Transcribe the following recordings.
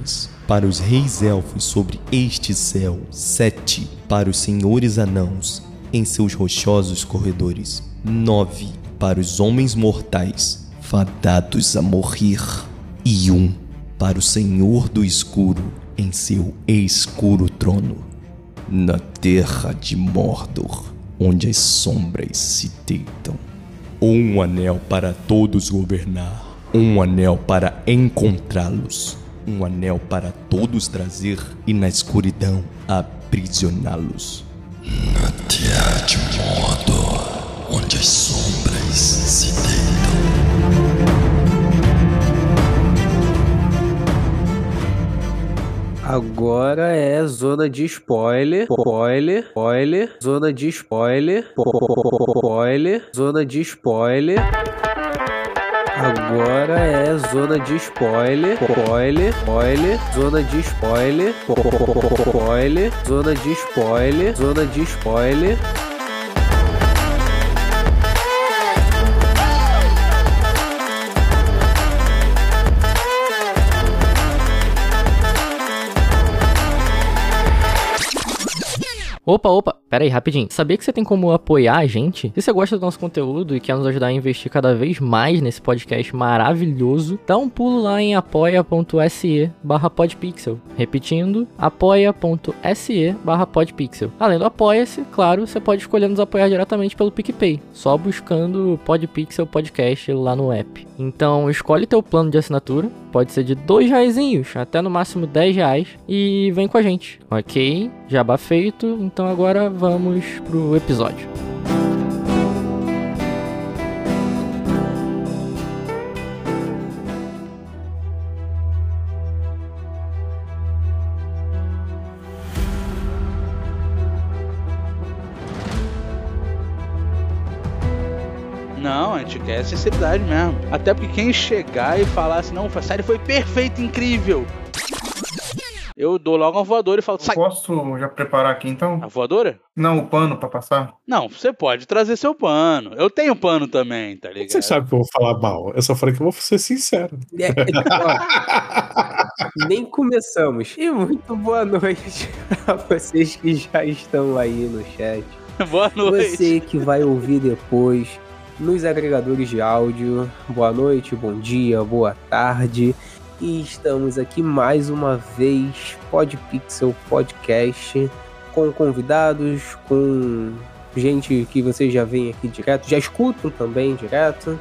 Anéis para os reis elfos sobre este céu, sete para os senhores anãos em seus rochosos corredores, nove para os homens mortais fadados a morrer, e um para o Senhor do Escuro em seu escuro trono, na terra de Mordor, onde as sombras se deitam. Um anel para todos governar, um anel para encontrá-los, um anel para todos trazer e na escuridão aprisioná-los. Na de Mordor, onde as sombras se deitam. Agora é zona de spoiler, spoiler, spoiler, zona de spoiler, spoiler, zona de spoiler. Agora é zona de spoiler, spoiler, spoiler, zona de spoiler, spoiler, zona de spoiler, zona de spoiler. Opa, opa, pera aí, rapidinho. Sabia que você tem como apoiar a gente? Se você gosta do nosso conteúdo e quer nos ajudar a investir cada vez mais nesse podcast maravilhoso, dá um pulo lá em apoia.se barra podpixel. Repetindo, apoia.se barra podpixel. Além do Apoia-se, claro, você pode escolher nos apoiar diretamente pelo PicPay, só buscando Podpixel Podcast lá no app. Então, escolhe teu plano de assinatura, pode ser de dois reaisinhos até no máximo 10 reais e vem com a gente, ok? Jabá feito, então agora vamos pro episódio. Não, a gente quer sinceridade mesmo. Até porque quem chegar e falar assim, não, a série foi perfeita, incrível. Eu dou logo uma voadora e falo, sai. Posso já preparar aqui então? A voadora? Não, o pano pra passar. Não, você pode trazer seu pano. Eu tenho pano também, tá ligado? Você sabe que eu vou falar mal. Eu só falei que eu vou ser sincero. É, ó, nem começamos. E muito boa noite a vocês que já estão aí no chat. Boa noite. Você que vai ouvir depois nos agregadores de áudio. Boa noite, bom dia, boa tarde. E estamos aqui mais uma vez, Podpixel Podcast, com convidados, com gente que vocês já vêm aqui direto, já escutam também direto.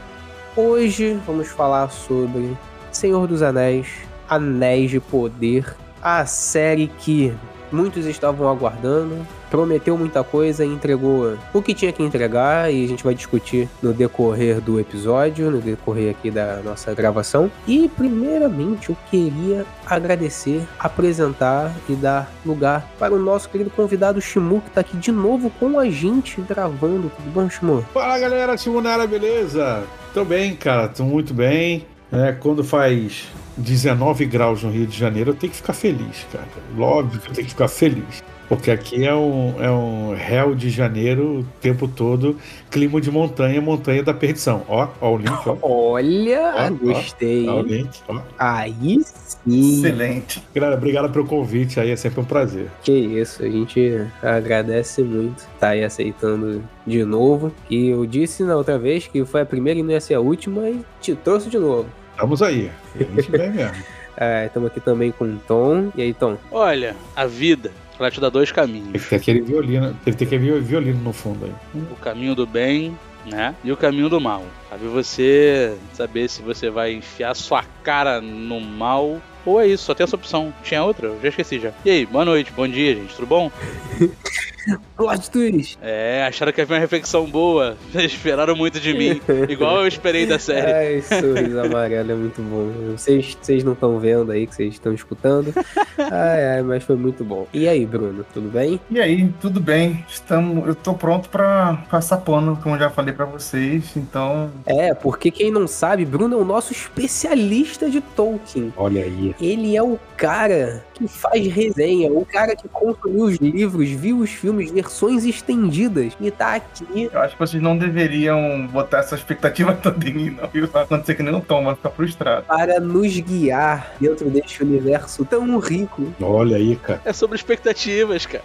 Hoje vamos falar sobre Senhor dos Anéis, Anéis de Poder, a série que muitos estavam aguardando, prometeu muita coisa e entregou o que tinha que entregar e a gente vai discutir no decorrer do episódio, no decorrer aqui da nossa gravação. E primeiramente eu queria agradecer, apresentar e dar lugar para o nosso querido convidado Shimu que tá aqui de novo com a gente gravando. Tudo bom, Shimu? Fala galera, Timonara, beleza? Tô bem, cara, tô muito bem. É, quando faz 19 graus no Rio de Janeiro, eu tenho que ficar feliz, cara. Óbvio que eu tenho que ficar feliz. Porque aqui é um, é um réu de janeiro o tempo todo, clima de montanha, montanha da perdição. Ó, ó o link, ó. Olha, Ó, ó, gostei. Ó o link, ó. Aí sim. Excelente. Galera, obrigado pelo convite aí, é sempre um prazer. Que isso, a gente agradece muito estar aí aceitando de novo. E eu disse na outra vez que foi a primeira e não ia ser a última e te trouxe de novo. Estamos aí. A gente vem mesmo. Estamos aqui também com o Tom. E aí, Tom? Olha, a vida, ela te dá dois caminhos. Tem que ter aquele violino, tem que ter aquele violino no fundo aí. O caminho do bem, né? E o caminho do mal. Cabe você saber se você vai enfiar sua cara no mal ou é isso, só tem essa opção. Tinha outra? Eu já esqueci já. E aí, boa noite, bom dia, gente, tudo bom? Plot twist! É, acharam que havia uma reflexão boa. Esperaram muito de mim. Igual eu esperei da série. Ai, sorriso amarelo é muito bom. Vocês, vocês não estão vendo aí, que vocês estão escutando. Ai, ai, mas foi muito bom. E aí, Bruno, tudo bem? E aí, tudo bem? Estamos, eu tô pronto pra passar pano, como eu já falei pra vocês. Então, É, porque quem não sabe, Bruno é o nosso especialista de Tolkien. Olha aí. Ele é o cara que faz resenha, o cara que consumiu os livros, viu os filmes, versões estendidas e tá aqui. Eu acho que vocês não deveriam botar essa expectativa toda em mim, não. Viu? Vai acontecer que nem o Tom, vai ficar frustrado. Para nos guiar dentro deste universo tão rico. Olha aí, cara. É sobre expectativas, cara.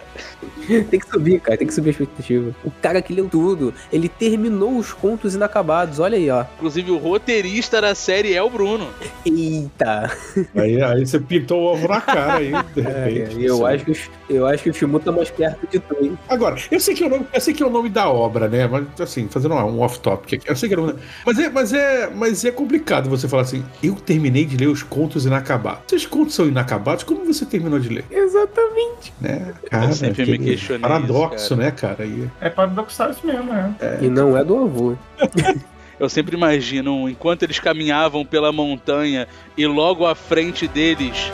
Tem que subir, cara, tem que subir a expectativa. O cara que leu tudo, ele terminou os contos inacabados, olha aí, ó. Inclusive, o roteirista da série é o Bruno. Eita! Aí, aí você pintou o ovo na cara aí, de É, repente. eu, Isso. acho que, o- eu acho que o Shimu tá mais perto de tu, hein? Agora, eu sei que é o nome, eu sei que é o nome da obra, né? Mas assim, fazendo um off-topic aqui. Eu sei que é o nome. Mas é, mas é, mas é complicado você falar assim, eu terminei de ler os contos inacabados. Se os contos são inacabados, como você terminou de ler? Exatamente. Né? Cara, sempre me questionei paradoxo, isso, né, cara? E, É paradoxal isso mesmo, né? E não é do avô. Eu sempre imagino, enquanto eles caminhavam pela montanha e logo à frente deles.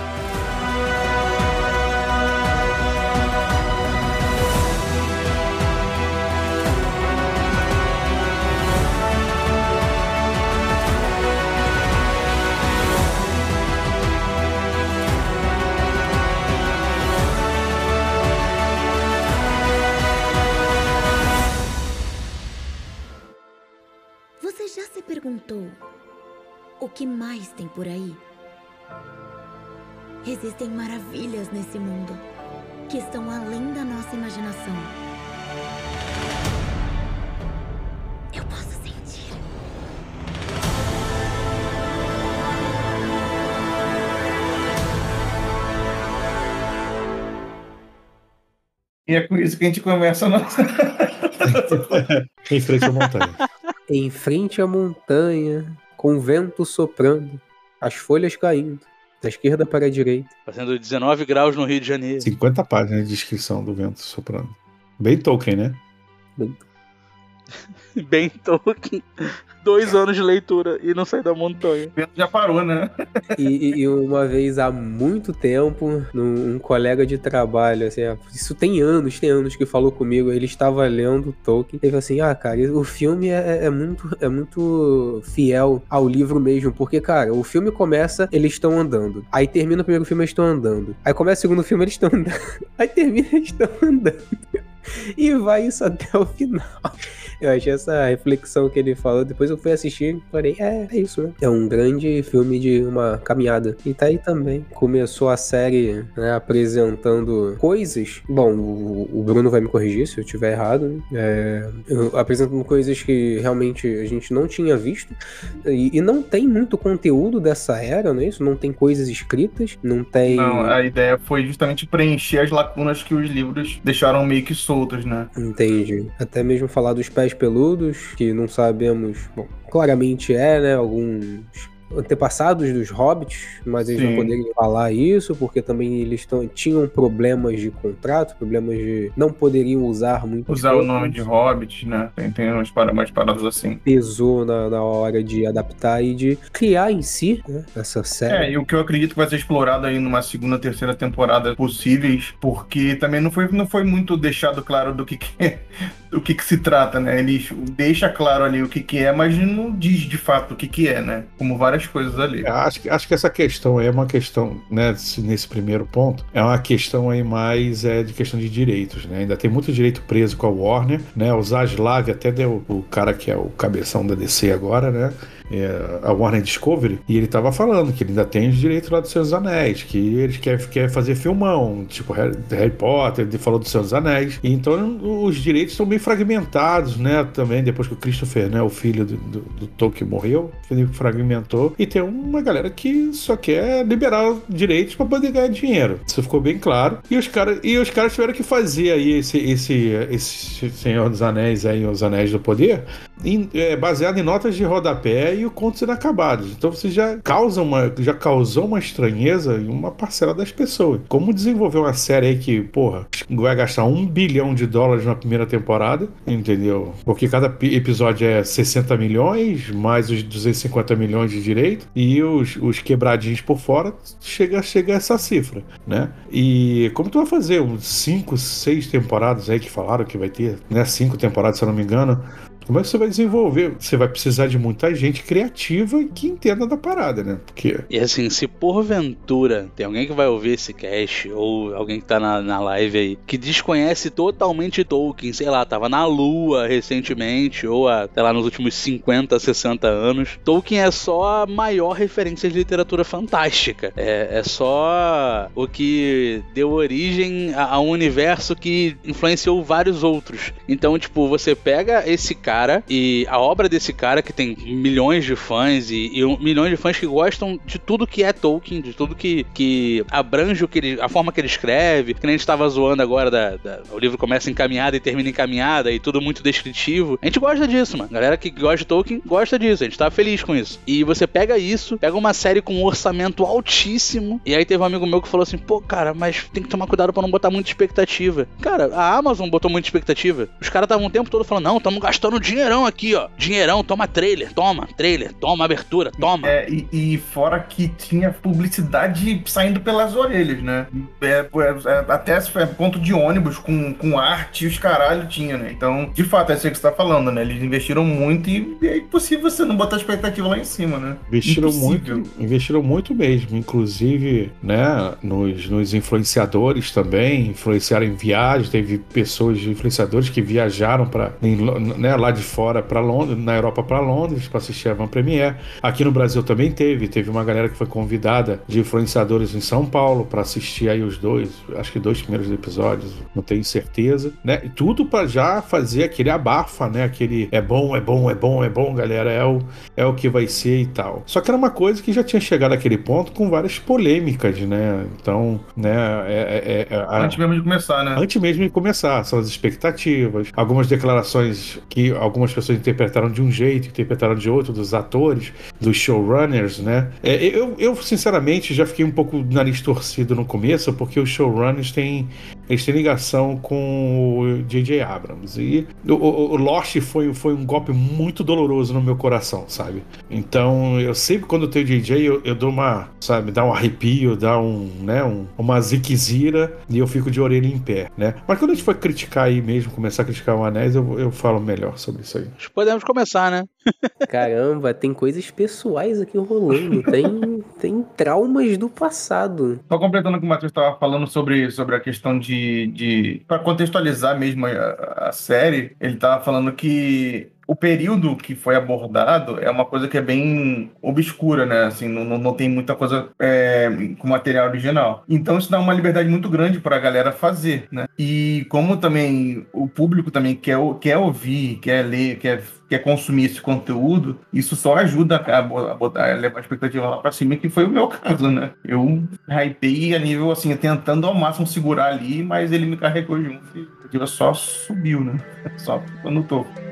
Que mais tem por aí? Existem maravilhas nesse mundo que estão além da nossa imaginação. Eu posso sentir. E é com isso que a gente começa a nossa. em frente à montanha. Em frente à montanha, com o vento soprando, as folhas caindo, da esquerda para a direita. Fazendo 19 graus no Rio de Janeiro. 50 páginas de descrição do vento soprando. Bem Tolkien, né? Bem Tolkien. Dois anos de leitura e não sai da montanha. Já parou, né? E, e- uma vez há muito tempo, num- um colega de trabalho, assim, isso tem anos, tem anos que falou comigo, ele estava lendo Tolkien, ele falou assim, ah, cara, o filme é, é muito, é muito fiel ao livro mesmo, porque, cara, o filme começa, eles estão andando, aí termina o primeiro filme, eles estão andando, aí começa o segundo filme, eles estão andando, aí termina, eles estão andando, e vai isso até o final. Eu achei essa reflexão que ele falou. Depois eu fui assistir e falei, é, é isso, né? É um grande filme de uma caminhada. E tá aí também. Começou a série né, apresentando coisas. Bom, o, Bruno vai me corrigir se eu estiver errado. né? É, apresentando coisas que realmente a gente não tinha visto. E, e não tem muito conteúdo dessa era, não é isso? Não tem coisas escritas, não tem. Não, a ideia foi justamente preencher as lacunas que os livros deixaram meio que soltas, né? Entendi. Até mesmo falar dos pés peludos, que não sabemos. Bom, claramente é, né? Alguns antepassados dos hobbits, mas eles Sim. não poderiam falar isso, porque também eles tinham problemas de contrato, problemas de. não poderiam usar muito. Usar o nome de Hobbit, né? Tem, tem umas para- umas paradas assim. Pesou na, na hora de adaptar e de criar em si né, essa série. É, e o que eu acredito que vai ser explorado aí numa segunda, terceira temporada possíveis, porque também não foi, não foi muito deixado claro do que, que é, do que, que se trata, né? Ele deixa claro ali o que, que é, mas não diz de fato o que, que é, né? Como várias coisas ali. É, Acho, que- acho que essa questão é uma questão, né, se- nesse primeiro ponto, é uma questão aí mais é, de questão de direitos, né? Ainda tem muito direito preso com a Warner, né? O Zaslav até deu o cara que é o cabeção da DC agora, né? É, a Warner Discovery, e ele tava falando que ele ainda tem os direitos lá dos Seus Anéis, que eles querem quer fazer filmão, tipo Harry, Harry Potter, ele falou dos Seus Anéis, e então os direitos estão bem fragmentados, né? Também depois que o Christopher, né, o filho do, do, do Tolkien morreu, ele fragmentou, e tem uma galera que só quer liberar direitos para poder ganhar dinheiro. Isso ficou bem claro. E os caras e os caras tiveram que fazer aí esse esse esse Senhor dos Anéis aí, os Anéis do Poder, em- é, baseado em notas de rodapé e o contos inacabados. Então você já causa uma, já causou uma estranheza em uma parcela das pessoas. Como desenvolver uma série aí que, porra, vai gastar um bilhão de dólares na primeira temporada, entendeu? Porque cada pi- episódio é 60 milhões, mais os 250 milhões de direito, e os, os quebradinhos por fora, chega, chega a essa cifra, né? E como tu vai fazer? Uns 5, 6 temporadas aí que falaram que vai ter, né? Cinco temporadas, se eu não me engano. Como é que você vai desenvolver? Você vai precisar de muita gente criativa que entenda da parada, né? Porque. E assim, se porventura tem alguém que vai ouvir esse cast, ou alguém que tá na, na live aí, que desconhece totalmente Tolkien, sei lá, tava na lua recentemente, ou a, sei lá, nos últimos 50, 60 anos, Tolkien é só a maior referência de literatura fantástica. É, é só o que deu origem a, a um universo que influenciou vários outros. Então, tipo, você pega esse cara e a obra desse cara que tem milhões de fãs e, e um- milhões de fãs que gostam de tudo que é Tolkien, de tudo que, que abrange o que ele, a forma que ele escreve. Que nem a gente tava zoando agora da, da- o livro começa em caminhada e termina em caminhada e tudo muito descritivo. A gente gosta disso, mano. Galera que gosta de Tolkien gosta disso. A gente tá feliz com isso. E você pega isso, pega uma série com um orçamento altíssimo. E aí teve um amigo meu que falou assim: pô, cara, mas tem que tomar cuidado pra não botar muita expectativa. Cara, a Amazon botou muita expectativa. Os caras estavam o tempo todo falando: não, estamos gastando dinheirão aqui, ó. Dinheirão, toma trailer, toma trailer, toma abertura, toma. É, e, e fora que tinha publicidade saindo pelas orelhas, né? É, é, é, até se foi ponto de ônibus com, com arte e os caralho tinha, né? Então, de fato, é isso que você tá falando, né? Eles investiram muito e é impossível você não botar expectativa lá em cima, né? Investiram Impossível. muito, investiram muito mesmo, inclusive, né, nos, nos influenciadores também, influenciaram em viagens, teve pessoas, influenciadores que viajaram para né, lá de fora para Londres, na Europa para Londres para assistir a Van Premiere. Aqui no Brasil também teve, teve uma galera que foi convidada de influenciadores em São Paulo para assistir aí os dois, acho que dois primeiros episódios, não tenho certeza, né? E tudo para já fazer aquele abafa, né? Aquele é bom, é bom, é bom, é bom, galera, é o é o que vai ser e tal. Só que era uma coisa que já tinha chegado àquele ponto com várias polêmicas, né? Então, né, é, é- é- a- Antes mesmo de começar, né? Antes mesmo de começar, são as expectativas, algumas declarações que algumas pessoas interpretaram de um jeito, interpretaram de outro, dos atores, dos showrunners, né? É, eu, eu, sinceramente, já fiquei um pouco nariz torcido no começo, porque os showrunners têm, eles têm ligação com o J.J. Abrams. E o, o, o Lost foi, foi um golpe muito doloroso no meu coração, sabe? Então, eu sempre, quando eu tenho J.J., eu, eu dou uma, sabe, dá um arrepio, dá um, né, um, uma ziquezira e eu fico de orelha em pé, né? Mas quando a gente for criticar aí mesmo, começar a criticar o Anéis, eu, eu falo melhor sobre isso aí. Acho que Podemos começar, né? Caramba, tem coisas pessoais aqui rolando. Tem, tem traumas do passado. Só completando o que o Matheus estava falando sobre, sobre a questão de. De para contextualizar mesmo a, a série, ele estava falando que o período que foi abordado é uma coisa que é bem obscura, né? Assim, não, não, não tem muita coisa é, com material original. Então isso dá uma liberdade muito grande para a galera fazer, né? E como também o público também quer, quer ouvir, quer ler, quer, quer consumir esse conteúdo, isso só ajuda a, bo- a botar, a levar a expectativa lá para cima, que foi o meu caso, né? Eu hypei a nível assim, tentando ao máximo segurar ali, mas ele me carregou junto e a expectativa só subiu, né? Só no topo.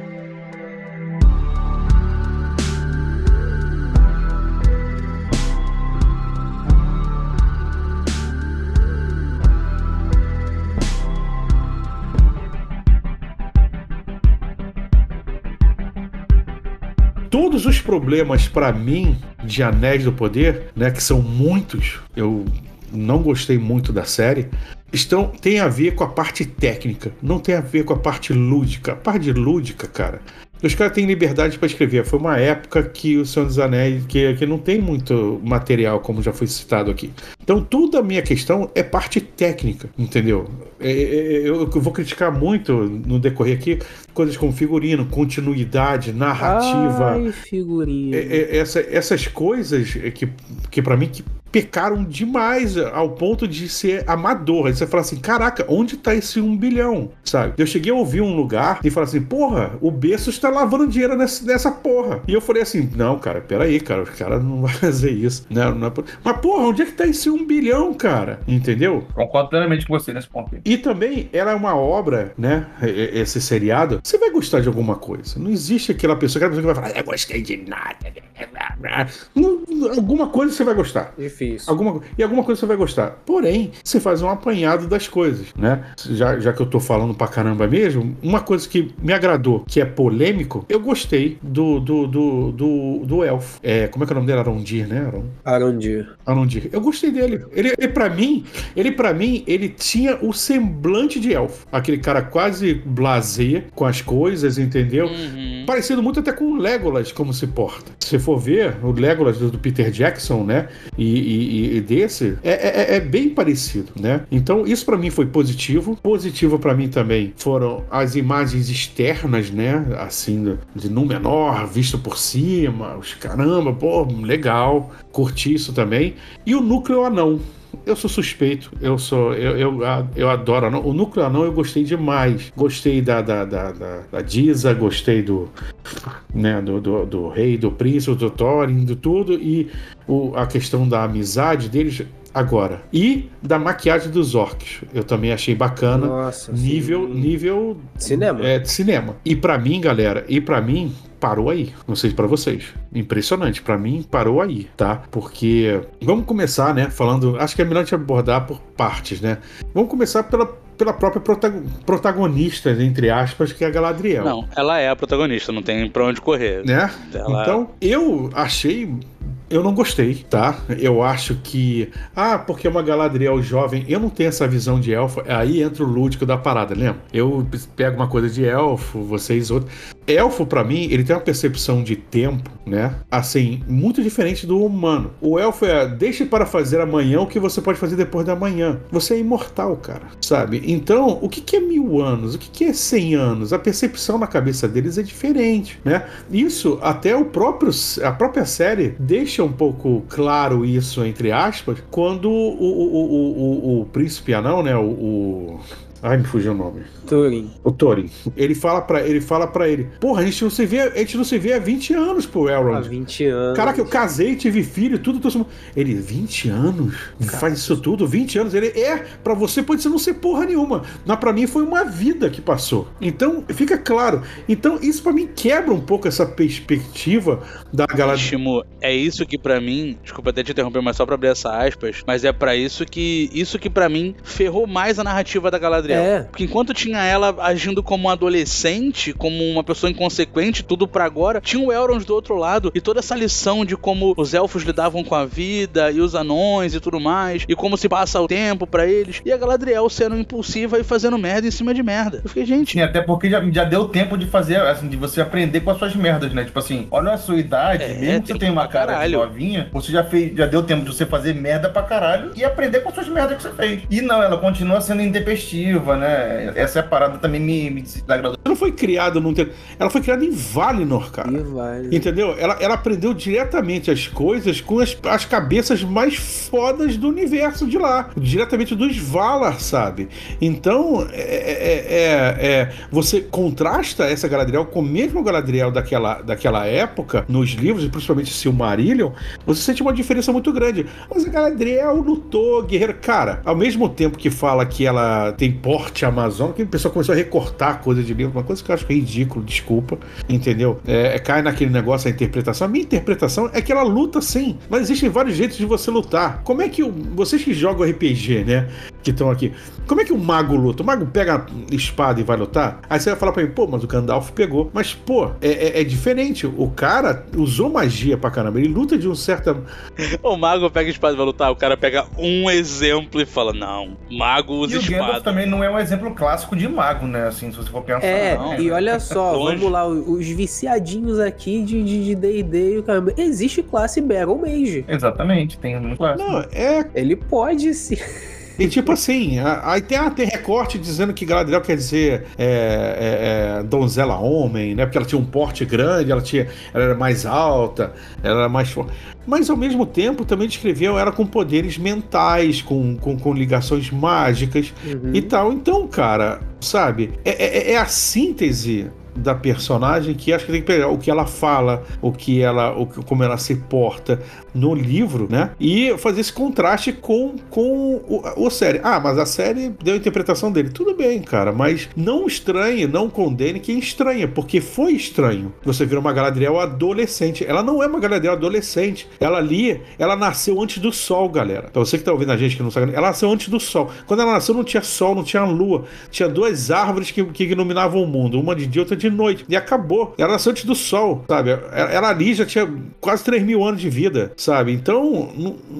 Todos os problemas pra mim de Anéis do Poder, né, que são muitos, eu não gostei muito da série, estão tem a ver com a parte técnica, não tem a ver com a parte lúdica. A parte lúdica, cara, os caras têm liberdade pra escrever. Foi uma época que o Senhor dos Anéis, que, que não tem muito material, como já foi citado aqui. Então, toda a minha questão é parte técnica, entendeu? É, é, eu, eu vou criticar muito no decorrer aqui coisas como figurino, continuidade, narrativa. Ai, figurinha. É, é, essa- essas coisas é que, que para mim que pecaram demais ao ponto de ser amador. Aí você fala assim: caraca, onde tá esse um bilhão? Sabe? Eu cheguei a ouvir um lugar e falar assim: porra, o Bezos tá lavando dinheiro nessa, nessa porra. E eu falei assim: não, cara, peraí, cara, os caras não vão fazer isso. Não, não é por- Mas porra, onde é que tá esse um bilhão, cara? Entendeu? Concordo plenamente com você nesse ponto aí. E também ela é uma obra, né? Esse seriado. Você vai gostar de alguma coisa. Não existe aquela pessoa, aquela pessoa que vai falar, eu gostei de nada. Alguma coisa você vai gostar. Difícil. Alguma, e alguma coisa você vai gostar. Porém, você faz um apanhado das coisas, né? Já, já que eu tô falando pra caramba mesmo, uma coisa que me agradou, que é polêmico, eu gostei do do, do, do, do elfo. É, como é que é o nome dele? Arondir, né? Aron, Arondir. Arondir. Eu gostei dele. Ele, ele para mim, ele para mim, ele tinha o semblante de elfo. Aquele cara quase blasé com as coisas, entendeu? Uhum. Parecido muito até com o Legolas, como se porta. Se for ver, o Legolas do, do Peter Jackson, né? E, e- e desse, é, é- é bem parecido, né? Então, isso pra mim foi positivo. Positivo pra mim também foram as imagens externas, né? Assim, de Númenor, visto por cima, os caramba, pô, legal. Curti isso também. E o núcleo anão. Eu sou suspeito, eu sou. Eu, eu, eu adoro anão. O núcleo anão eu gostei demais. Gostei da, da, da, da, da Diza, gostei do, né, do, do, do rei, do príncipe, do Thorin, do tudo. E o, a questão da amizade deles agora. E da maquiagem dos orcs. Eu também achei bacana. Nossa. nível, sim. nível Cinema. é, de cinema. E pra mim, galera, e pra mim parou aí. Não sei pra vocês. Impressionante. Pra mim parou aí, tá? Porque vamos começar, né, falando, acho que é melhor a gente abordar por partes, né? Vamos começar pela pela própria protago- protagonista, entre aspas, que é a Galadriel. Não, ela é a protagonista, não tem pra onde correr. Né? Ela- Então, eu achei. Eu não gostei, tá? Eu acho que. Ah, porque é uma Galadriel jovem. Eu não tenho essa visão de elfo. Aí entra o lúdico da parada, lembra? Eu pego uma coisa de elfo, vocês outros. Elfo, pra mim, ele tem uma percepção de tempo, né? Assim, muito diferente do humano. O elfo é deixe para fazer amanhã o que você pode fazer depois da manhã. Você é imortal, cara, sabe? Então, o que que é mil anos? O que que é cem anos? A percepção na cabeça deles é diferente, né? Isso, até o próprio, a própria série deixa um pouco claro isso, entre aspas, quando o, o, o, o, o, príncipe anão, né? O, o- Ai, me fugiu o nome. Turing. O Thorin. Ele fala para ele, fala para ele: "Porra, a gente não se vê, a gente não se vê há 20 anos, pô, Há Elrond. 20 anos. Caraca, eu casei, tive filho, tudo, tudo. Ele, 20 anos? Faz isso tudo? 20 anos? Ele, é, pra você pode ser não ser porra nenhuma. Mas pra mim foi uma vida que passou. Então, fica claro. Então, isso pra mim quebra um pouco essa perspectiva da galera. Shimo, é isso que pra mim, desculpa até te interromper, mas só pra abrir essa aspas, mas é pra isso que isso que pra mim ferrou mais a narrativa da Galadriel. É. Porque enquanto tinha ela agindo como um adolescente, como uma pessoa inconsequente, tudo pra agora, tinha o Elrond do outro lado e toda essa lição de como os elfos lidavam com a vida e os anões e tudo mais, e como se passa o tempo pra eles, e a Galadriel sendo impulsiva e fazendo merda em cima de merda. Eu fiquei, gente, Sim, até porque já, já deu tempo de fazer, assim, de você aprender com as suas merdas, né? Tipo assim, olha a sua idade, É, mesmo que tem você tenha uma cara de caralho. novinha, você já fez, já deu tempo de você fazer merda pra caralho e aprender com as suas merdas que você fez. E não, ela continua sendo intempestiva, né? Essa é a parada também me, me desagradou. Ela não foi criada num tempo. Ela foi criada em Valinor, cara. E vai. Entendeu? Ela, ela aprendeu diretamente as coisas com as, as cabeças mais fodas do universo de lá. Diretamente dos Valar, sabe? Então, é, é- é- é- você contrasta essa Galadriel com o mesmo Galadriel daquela, daquela época, nos livros, e principalmente Silmarillion, você sente uma diferença muito grande. Mas a Galadriel lutou, guerreiro. Cara, ao mesmo tempo que fala que ela tem porte amazônico, que o pessoal começou a recortar coisa de livro, uma coisa que eu acho ridículo, desculpa, entendeu? É, é, cai naquele negócio a interpretação. A minha interpretação é que ela luta sim, mas existem vários jeitos de você lutar. Como é que vocês que jogam RPG, né, que estão aqui, como é que o mago luta? O mago pega a espada e vai lutar? Aí você vai falar pra mim, pô, mas o Gandalf pegou. Mas, pô, é, é- é diferente. O cara usou magia pra caramba. Ele luta de um certo. o mago pega a espada e vai lutar, o cara pega um exemplo e fala, não, mago usa E o Gandalf espada. também não é um exemplo clássico de mago, né? Assim, se você for pensar. É, não, e né? olha só, Longe. vamos lá, os viciadinhos aqui de D&D e o caramba. Existe classe Battle Mage. Exatamente, tem um clássico. Não, é Ele pode sim. E tipo assim, aí tem, ah, tem recorte dizendo que Galadriel quer dizer é, é, é, donzela homem, né? Porque ela tinha um porte grande, ela, tinha, ela era mais alta, ela era mais forte. Mas ao mesmo tempo também descreveu ela com poderes mentais, com, com, com ligações mágicas Uhum. e tal. Então, cara, sabe, é, é- é a síntese da personagem que acho que tem que pegar o que ela fala, o que ela, o, que- como ela se porta no livro, né? E fazer esse contraste com, com o, o série. Ah, mas a série deu a interpretação dele. Tudo bem, cara, mas não estranhe, não condene quem estranha, porque foi estranho. Você vira uma Galadriel adolescente. Ela não é uma Galadriel adolescente. Ela ali, ela nasceu antes do sol, galera. Pra você que tá ouvindo a gente que não sabe, ela nasceu antes do sol. Quando ela nasceu não tinha sol, não tinha lua. Tinha duas árvores que, que iluminavam o mundo, uma de dia, outra de noite. E acabou. Ela nasceu antes do sol, sabe? Ela, ela ali já tinha quase 3 mil anos de vida, sabe? Então,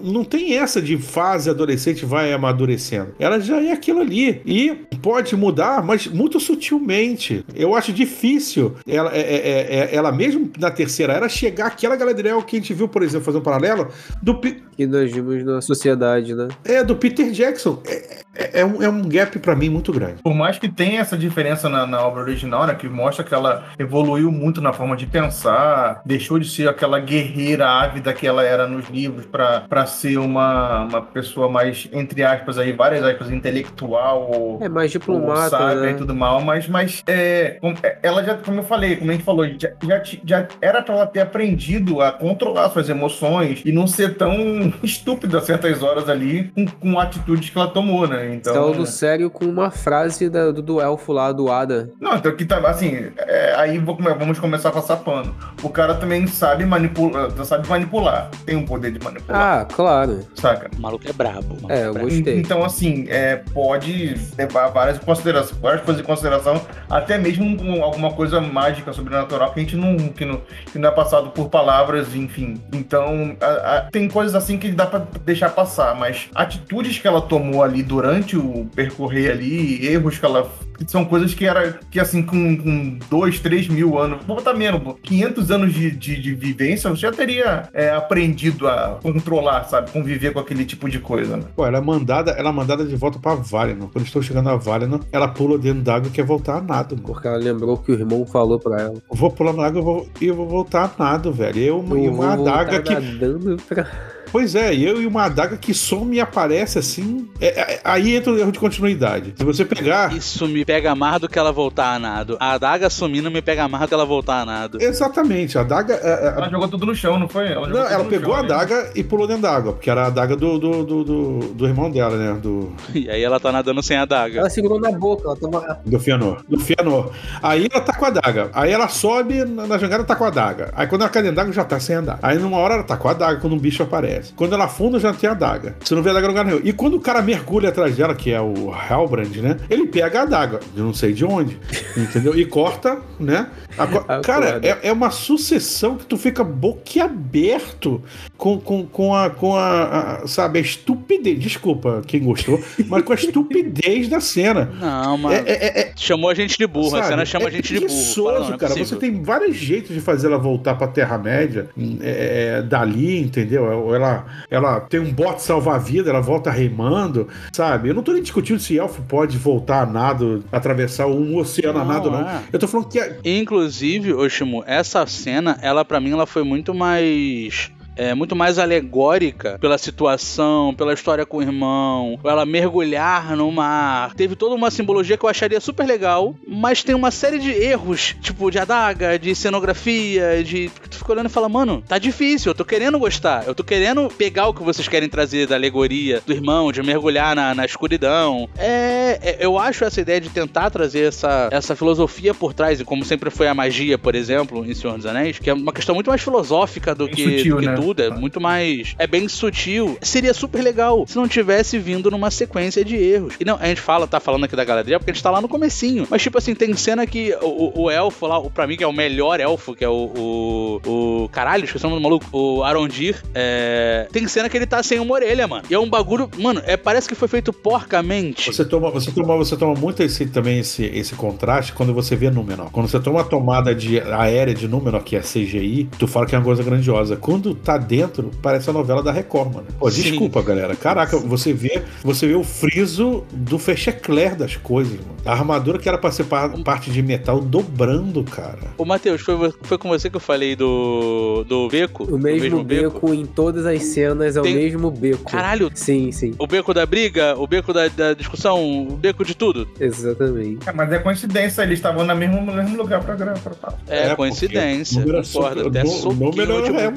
não, tem essa de fase adolescente vai amadurecendo. Ela já é aquilo ali. E pode mudar, mas muito sutilmente. Eu acho difícil ela, é, é- é- ela mesmo na terceira era chegar àquela Galadriel que a gente viu, por exemplo, fazer um paralelo, do, Que nós vimos na sociedade, né? é, do Peter Jackson. É, é- é um, é um gap pra mim muito grande. Por mais que tenha essa diferença na, na obra original, né, que mostra que ela evoluiu muito na forma de pensar, deixou de ser aquela guerreira ávida que ela era nos livros pra pra ser uma, uma pessoa mais, entre aspas, aí, várias aspas, intelectual ou, É mais diplomata, sábia né? e tudo mal, mas, mas é, é, ela já, como eu falei, como a gente falou, já, já, já era pra ela ter aprendido a controlar suas emoções e não ser tão estúpida a certas horas ali com, com atitudes que ela tomou, né? Então, Falando sério com uma frase da- do, do elfo lá, do Ada. Não, então que tá, assim, é, aí vamos começar a passar pano. O cara também sabe manipular, sabe manipular, tem um poder de manipular, Ah, claro. saca? O maluco é brabo. maluco É, eu brabo. gostei. Então, assim, é, pode levar várias, considerações, várias coisas em consideração, até mesmo com alguma coisa mágica, sobrenatural, que a gente não, que não, que não é passado por palavras, enfim. Então, a- a- tem coisas assim que dá pra deixar passar, mas atitudes que ela tomou ali durante o percorrer ali, erros que ela. São coisas que era que assim, com, com dois, três mil anos, vou botar menos, pô, 500 anos de, de, de vivência, você já teria é, aprendido a controlar, sabe? Conviver com aquele tipo de coisa, né? Pô, ela é mandada, ela é mandada de volta pra Valinor. Quando estou chegando a Valinor, ela pula dentro d'água e quer voltar a nado, mano. Porque ela lembrou que o irmão falou pra ela. Vou pular na água e vou, e eu vou voltar a nado, velho. Eu, e Eu uma vou adaga voltar que. nadando pra... Pois é, eu e uma adaga que some e aparece assim. é- é- aí entra o erro de continuidade. Se você pegar. Isso me pega mais do que ela voltar a nado. A adaga sumindo me pega mais do que ela voltar a nado. Exatamente, a adaga. é- é- Ela jogou tudo no chão, não foi? Ela, Não, ela pegou chão, a né? adaga e pulou dentro d'água, porque era a adaga do, do, do, do, do irmão dela, né? Do, E aí ela tá nadando sem adaga. Ela segurou na boca, ela tava... do Fianor. Do Fianor. Aí ela tá com a adaga. Aí ela sobe na, na jangada, tá com a adaga. Aí quando ela cai dentro d'água, já tá sem adaga. Aí numa hora ela tá com a adaga quando um bicho aparece. Quando ela afunda, já tem a adaga. Você não vê a adaga no lugar nenhum. E quando o cara mergulha atrás dela, que é o Halbrand, né? Ele pega a adaga, eu não sei de onde, entendeu? E corta, né? A cara, é, é uma sucessão que tu fica boquiaberto com, com, com, a, com a, a, sabe, a estupidez. Desculpa quem gostou, mas com a estupidez da cena. Não, mano. É, é, é, Chamou a gente de burro. a Sabe? cena chama é a gente de burro. Fala, não, não é cara. possível. Você tem vários jeitos de fazer ela voltar pra Terra-média é, é, dali, entendeu? Ou ela, ela tem um bote salva-vida, ela volta remando, sabe? Eu não tô nem discutindo se elfo pode voltar a nado, atravessar um oceano a Não, nado, não. é. Eu tô falando que é, Inclusive, Oshimo, essa cena, ela para mim, ela foi muito mais. É, muito mais alegórica pela situação, pela história com o irmão, ela mergulhar no mar. Teve toda uma simbologia que eu acharia super legal, mas tem uma série de erros, tipo de adaga, de cenografia, de. Tu fica olhando e fala, mano, tá difícil, eu tô querendo gostar, eu tô querendo pegar o que vocês querem trazer da alegoria do irmão, de mergulhar na, na escuridão. É, é, eu acho essa ideia de tentar trazer essa, essa filosofia por trás, e como sempre foi a magia, por exemplo, em Senhor dos Anéis, que é uma questão muito mais filosófica do que, sutil, do que né? tudo, é muito mais. É bem sutil. Seria super legal se não tivesse vindo numa sequência de erros. E não, a gente fala, tá falando aqui da Galadriel porque a gente tá lá no comecinho. Mas, tipo assim, tem cena que o, o- elfo lá, o, pra mim, que é o melhor elfo, que é o. O. o caralho, esqueci o nome do maluco. O Arondir. É, tem cena que ele tá sem uma orelha, mano. E é um bagulho. Mano, é, parece que foi feito porcamente. Você toma, você toma, você toma muito esse, também esse, esse contraste quando você vê Númenor. Quando você toma uma tomada de aérea de Númenor, que é CGI, tu fala que é uma coisa grandiosa. Quando tá dentro parece a novela da Record, mano. Pô, Sim. desculpa, galera. Caraca, você vê, você vê o friso do fechecler das coisas, mano. A armadura que era pra ser pa- parte de metal dobrando, cara. Ô, Matheus, foi, foi com você que eu falei do, do beco? O mesmo, beco, em todas as cenas é Tem- o mesmo beco. Caralho, Sim, sim, o beco da briga, o beco da, da discussão, o beco de tudo. exatamente. É, mas é coincidência, eles estavam no mesmo, no mesmo lugar pra gravar. É, porque coincidência. é Concordo, até o soquinho. número tipo, é um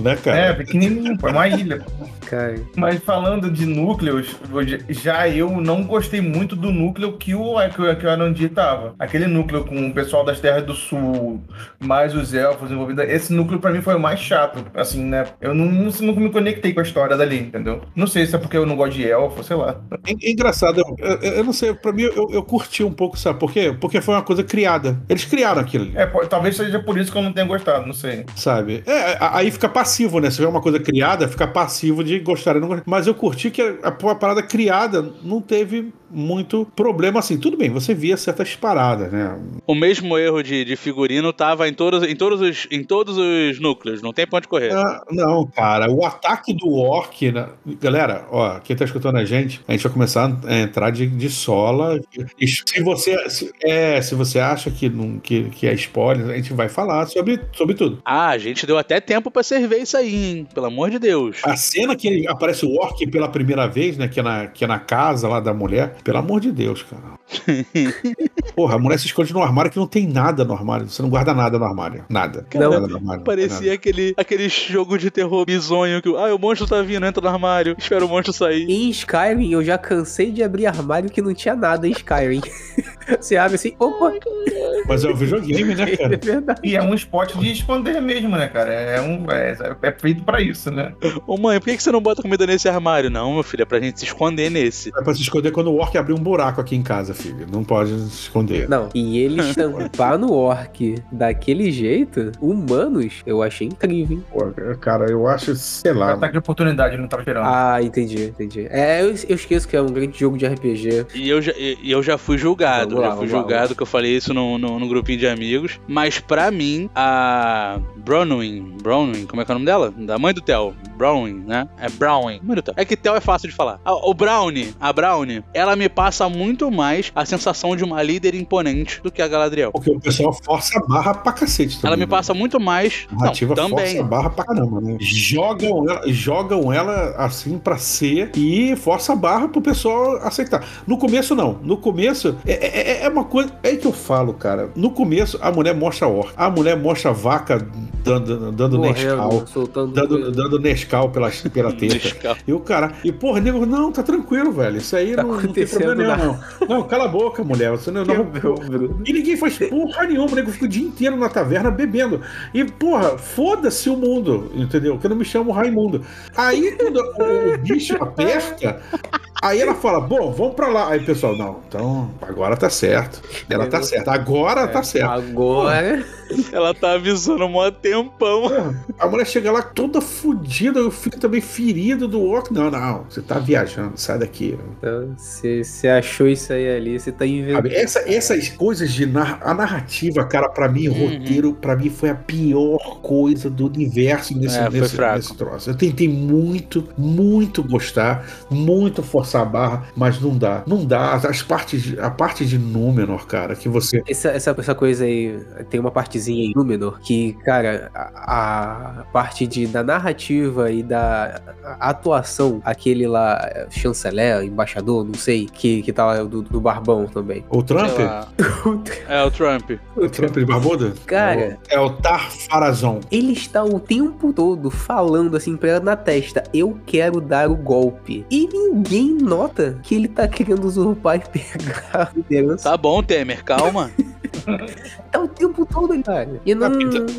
né, cara? É, pequenininho, é uma ilha. Cara, Mas falando de núcleos, já eu não gostei muito do núcleo que o, que o, que o Arandir tava. Aquele núcleo com o pessoal das Terras do Sul, mais os elfos envolvidos. Esse núcleo pra mim foi o mais chato, assim, né? Eu não, não, nunca me conectei com a história dali, entendeu? Não sei se é porque eu não gosto de elfo, sei lá. É, é engraçado, eu, eu- eu não sei, pra mim eu, eu curti um pouco, sabe por quê? Porque foi uma coisa criada. Eles criaram aquilo ali, É, pô, talvez seja por isso que eu não tenha gostado, não sei. sabe? É, aí fica passivo, né? Se vê uma coisa criada, fica passivo de gostar ou não. Mas eu curti que a, a parada criada não teve muito problema assim. Tudo bem, você via certas paradas, né? O mesmo erro de, de figurino tava em todos, em, todos os, em todos os núcleos, não tem pra onde correr. Ah, não, cara, o ataque do orc. né? Galera, ó, quem tá escutando a gente, a gente vai começar a entrar de, de sola. E se você, se, é, se você acha que, não, que, que é spoiler, a gente vai falar sobre, sobre tudo. Ah, a gente deu até tempo pra servir isso aí, hein? Pelo amor de Deus. A cena que ele aparece o orc pela primeira vez, né? Que é na, que é na casa lá da mulher, pelo amor de Deus, cara. Porra, a mulher se esconde no armário que não tem nada no armário. Você não guarda nada no armário. Nada. Não. nada no armário. Parecia aquele, aquele jogo de terror bizonho que. Ah, o monstro tá vindo, entra no armário, espera o monstro sair. em Skyrim eu já cansei de abrir armário que não tinha nada em Skyrim. Você abre assim, opa, Mas é o videogame, né, é cara? verdade. E é um spot de esconder mesmo, né, cara? É, um, é, é feito pra isso, né? Ô mãe, por que que você não bota comida nesse armário? Não, meu filho, é pra gente se esconder nesse. É pra se esconder quando o orc abrir um buraco aqui em casa, filho. Não pode se esconder. Não, e ele estampar no orc daquele jeito, humanos, eu achei incrível, hein? Pô, cara, eu acho, sei lá. Ataque de oportunidade, eu não tava esperando. Ah, entendi, entendi. É, eu, eu esqueço que é um grande jogo de RPG. E eu já, e eu já fui julgado, Vamos lá, já fui lá, julgado que eu falei isso no, no, no grupinho de amigos. Mas pra mim, a Bronwyn, Bronwyn, como é que é o nome dela? Da mãe do Theo. Bronwyn, né? É Brown. Mãe do Theo. É que Theo é fácil de falar. A- O Brownie, a Brownie, ela me passa muito mais a sensação de uma líder imponente do que a Galadriel. Porque o pessoal força a barra pra cacete também. Ela me né? passa muito mais. A narrativa Não, força também. a barra pra caramba, né? Jogam ela, jogam ela assim pra ser e força a barra pro pessoal aceitar. No começo, não. No começo, é, é- é uma coisa. É aí que eu falo, cara. No começo, a mulher mostra a orca. A mulher mostra a vaca dando, dando Nescau. Correndo, soltando. Dando, dando Nescau pela, pela teta. E o cara, e porra, nego, não, tá tranquilo, velho. Isso aí Tá não, não tem acontecendo problema nenhum, não. Não, cala a boca, mulher. Você não, não, Quebrou, Bruno. e ninguém faz porra nenhuma, o nego fica o dia inteiro na taverna bebendo. E, porra, foda-se o mundo, entendeu? Que eu não me chamo Raimundo. Aí, quando o, o bicho aperta, aí ela fala, bom, vamos pra lá. Aí o pessoal, não, então, agora tá certo. Ela tá certa, agora tá certo. Agora. Ela tá avisando um tempão. Porra, a mulher chega lá toda fodida, eu fico também ferido do orc. Não, não, você tá viajando, sai daqui. Então, você você achou isso aí ali, você tá inventando. Essa- essas coisas de nar- a narrativa, cara, pra mim, o Uhum. roteiro, pra mim, foi a pior coisa do universo nesse, É, nesse, nesse troço. Eu tentei muito, muito gostar, muito forçar a barra, mas não dá. Não dá. As partes, a parte de Númenor, cara, que você. Essa, essa, essa coisa aí, tem uma partezinha em Númenor que, cara, a, a parte de, da narrativa e da atuação, aquele lá, é, chanceler, embaixador, não sei, que, que tá lá do, do Barbão também. O Trump? É o Trump. O Trump de Barbuda? Cara. É o Tar Farazon. Ele está o tempo todo falando assim pra ela na testa: Eu quero dar o golpe. E ninguém nota que ele tá querendo usurpar e pegar a liderança. Tá bom, Temer, calma. Tá o tempo todo, cara. E não.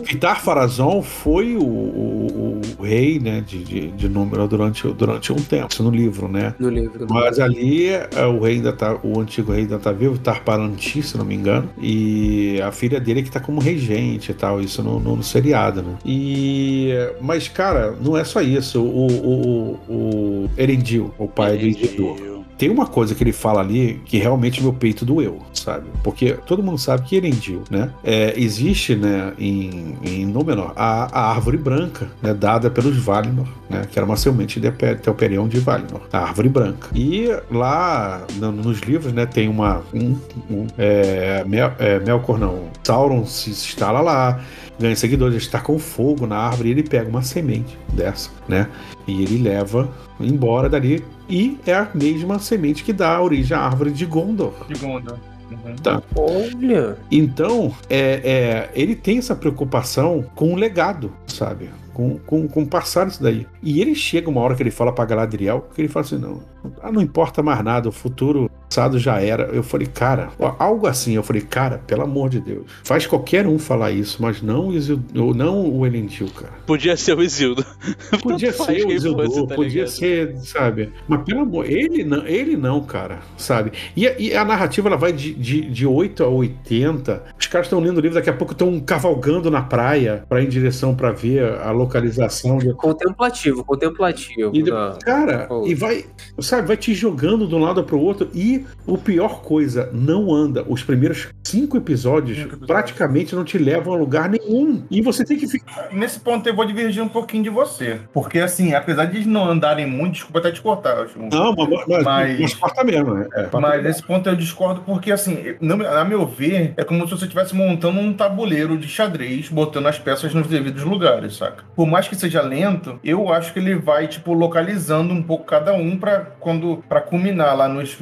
Pitar Farazon foi o, o- o rei né, de, de, de Númenor durante, durante um tempo, isso no livro, né? No livro. Mas ali é, o rei ainda tá, o antigo rei ainda tá vivo, Tarparanti, se não me engano, e a filha dele que tá como regente e tal, isso no, no, no seriado, né? E mas cara, não é só isso. O o, o, o Erendil, o pai do Isildur, tem uma coisa que ele fala ali que realmente meu peito doeu, sabe? Porque todo mundo sabe que Elendil, né? É, existe, né, em, em Númenor, a, a árvore branca, né, dada pelos Valinor, né? Que era uma semente de Telperion de Valinor, a árvore branca. E lá no- nos livros, né, tem uma. Um, um, é, Mel, é, Melkor não. Sauron se instala lá, ganha seguidores, ele está com fogo na árvore e ele pega uma semente dessa, né? E ele leva embora dali. E é a mesma semente que dá origem à árvore de Gondor. De Gondor. Uhum. Tá. Olha, Então, é, é, ele tem essa preocupação com o legado, sabe? Com, com, com passar isso daí. E ele chega uma hora que ele fala pra Galadriel, que ele fala assim, não, ah, não importa mais nada, o futuro passado já era. Eu falei, cara, ó, algo assim, eu falei, cara, pelo amor de Deus, faz qualquer um falar isso, mas não o, Isildur, não o Elendil, cara. Podia ser o Isildo. Podia Tanto ser o fosse, tá podia ligado? ser, sabe? Mas pelo amor, ele não, ele não, cara, sabe? E, a- e a narrativa ela vai de, de, de 8 a 80. Os caras estão lendo o livro, daqui a pouco estão cavalgando na praia para ir em direção para ver a localização. de- contemplativo, contemplativo. E de- não. Cara, e vai, sabe, vai te jogando de um lado pro outro. E o pior coisa, não anda. Os primeiros cinco episódios Cinco episódios. praticamente não te levam a lugar nenhum. E você tem que ficar. Nesse ponto eu vou divergir um pouquinho de você. Porque, assim, apesar de não andarem muito, desculpa até te cortar, Ju. Não, mas, mas, Mas- mas corta mesmo. né? É, Mas nesse ponto eu discordo porque, assim, no- a meu ver, é como se você estivesse montando um tabuleiro de xadrez, botando as peças nos devidos lugares, saca? Por mais que seja lento, eu acho que ele vai, tipo, localizando um pouco cada um pra quando para culminar lá nos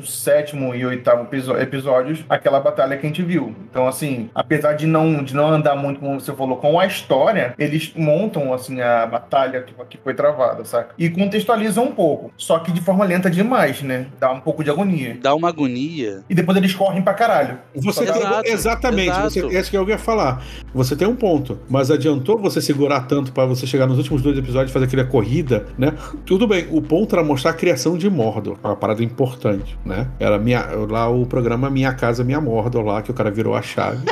sétimo e oitavo episódios, aquela batalha que a gente viu. Então, assim, apesar de não, de não andar muito, como você falou, com a história, eles montam, assim, a batalha que, que foi travada, saca? E contextualizam um pouco. Só que de forma lenta demais, né? Dá um pouco de agonia. Dá uma agonia. E depois eles correm pra caralho. Você tem, Exato, exatamente, exato. Você, é isso que eu ia falar. Você tem um ponto, mas adiantou você segurar tanto pra você chegar nos últimos dois episódios e fazer aquela corrida, né? Tudo bem, o ponto era mostrar a criação de Mordor, uma parada importante, né? Era minha, lá o programa Minha Casa Minha Mordor lá, que o cara virou a chave.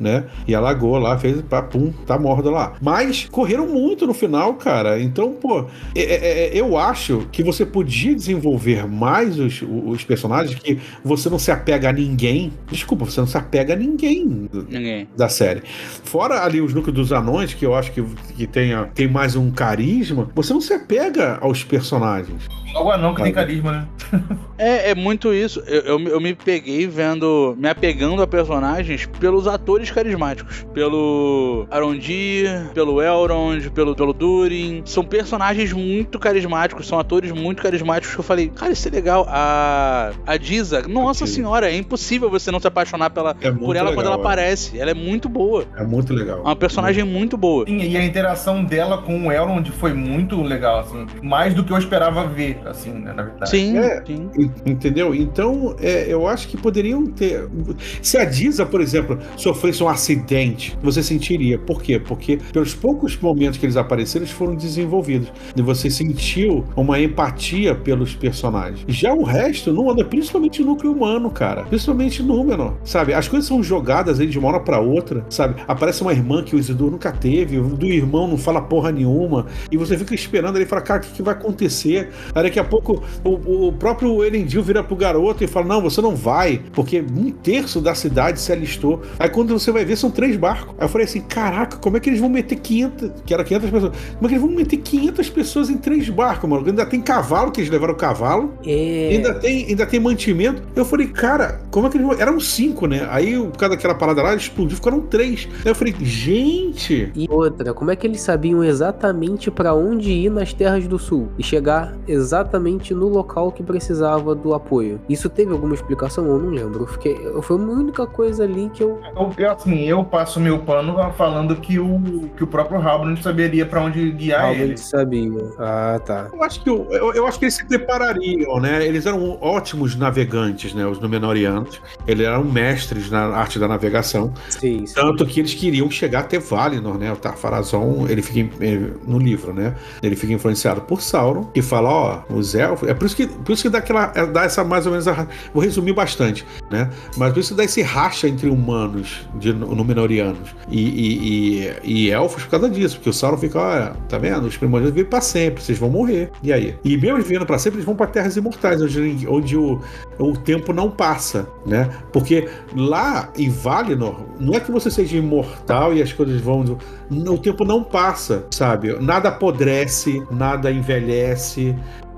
Né? E alagou lá, fez pá, pum, tá morda lá. Mas correram muito no final, cara. Então, pô, é- é- é- eu acho que você podia desenvolver mais os, os personagens que você não se apega a ninguém. Desculpa, você não se apega a ninguém Ninguém. da série. Fora ali os núcleos dos anões, que eu acho que, que tenha, tem mais um carisma, você não se apega aos personagens. O anão que tem carisma, né? É, é muito isso. Eu, eu, eu me peguei vendo, me apegando a personagens pelos atores carismáticos. Pelo Arondir, pelo Elrond, pelo, pelo Durin. São personagens muito carismáticos, são atores muito carismáticos que eu falei, cara, isso é legal. A, a Diza, nossa Ok. senhora, é impossível você não se apaixonar pela, É muito por ela quando legal, ela aparece. Ela é muito boa. É, é muito legal. É uma personagem muito boa. Sim, e a interação dela com o Elrond foi muito legal, assim. Mais do que eu esperava ver, assim, né, na verdade. Sim, É. sim. Entendeu? Então, é, eu acho que poderiam ter. Se a Diza, por exemplo, sofresse um acidente, você sentiria. Por quê? Porque pelos poucos momentos que eles apareceram, eles foram desenvolvidos. E você sentiu uma empatia pelos personagens. Já o resto não anda, principalmente o núcleo humano, cara. Principalmente Númenor, sabe? As coisas são jogadas aí de uma hora pra outra, sabe? Aparece uma irmã que o Isidoro nunca teve, do irmão não fala porra nenhuma, e você fica esperando ele e fala, cara, o que, que vai acontecer? Aí daqui a pouco o, o próprio Elendil vira pro garoto e fala: Não, você não vai, porque um terço da cidade se alistou. Aí quando você vai ver, são três barcos. Aí eu falei assim: Caraca, como é que eles vão meter 500, que era 500 pessoas, como é que eles vão meter 500 pessoas em três barcos, mano? Ainda tem cavalo, que eles levaram o cavalo, É. ainda, tem, ainda tem mantimento. Eu falei: Cara, como é que eles vão. Eram cinco, né? Aí por causa daquela parada lá, explodiu, ficaram três. Aí eu falei: Gente. E outra, como é que eles sabiam exatamente pra onde ir nas terras do sul e chegar exatamente no local que precisava do apoio? Isso teve alguma explicação? Eu não lembro. Eu fiquei, foi a única coisa ali que eu. Eu, eu, assim, eu passo meu pano falando que o, que o próprio Halbrand saberia pra onde guiar ele. realmente sabia. Ah, tá. Eu acho que, eu, eu, eu acho que eles se preparariam, né? Eles eram ótimos navegantes, né? Os Númenóreanos. Eles eram mestres na arte da navegação. Sim, sim. Tanto que eles queriam chegar até Valinor, né? O Tafarazon, ele fica eh, no livro, né? Ele fica influenciado por Sauron, que fala, ó, os elfos. É por isso que, por isso que dá, aquela, dá essa mais ou menos. a- vou resumir bastante, né? Mas por isso que dá esse racha entre humanos de de Númenóreanos e, e, e, e elfos por causa disso, porque o Sauron fica, tá vendo? Os primordiais vivem pra sempre, vocês vão morrer. E aí? E mesmo vivendo pra sempre, eles vão pra terras imortais, onde, onde o, o tempo não passa, né? Porque lá em Valinor, não é que você seja imortal e as coisas vão. O tempo não passa, sabe? Nada apodrece, nada envelhece.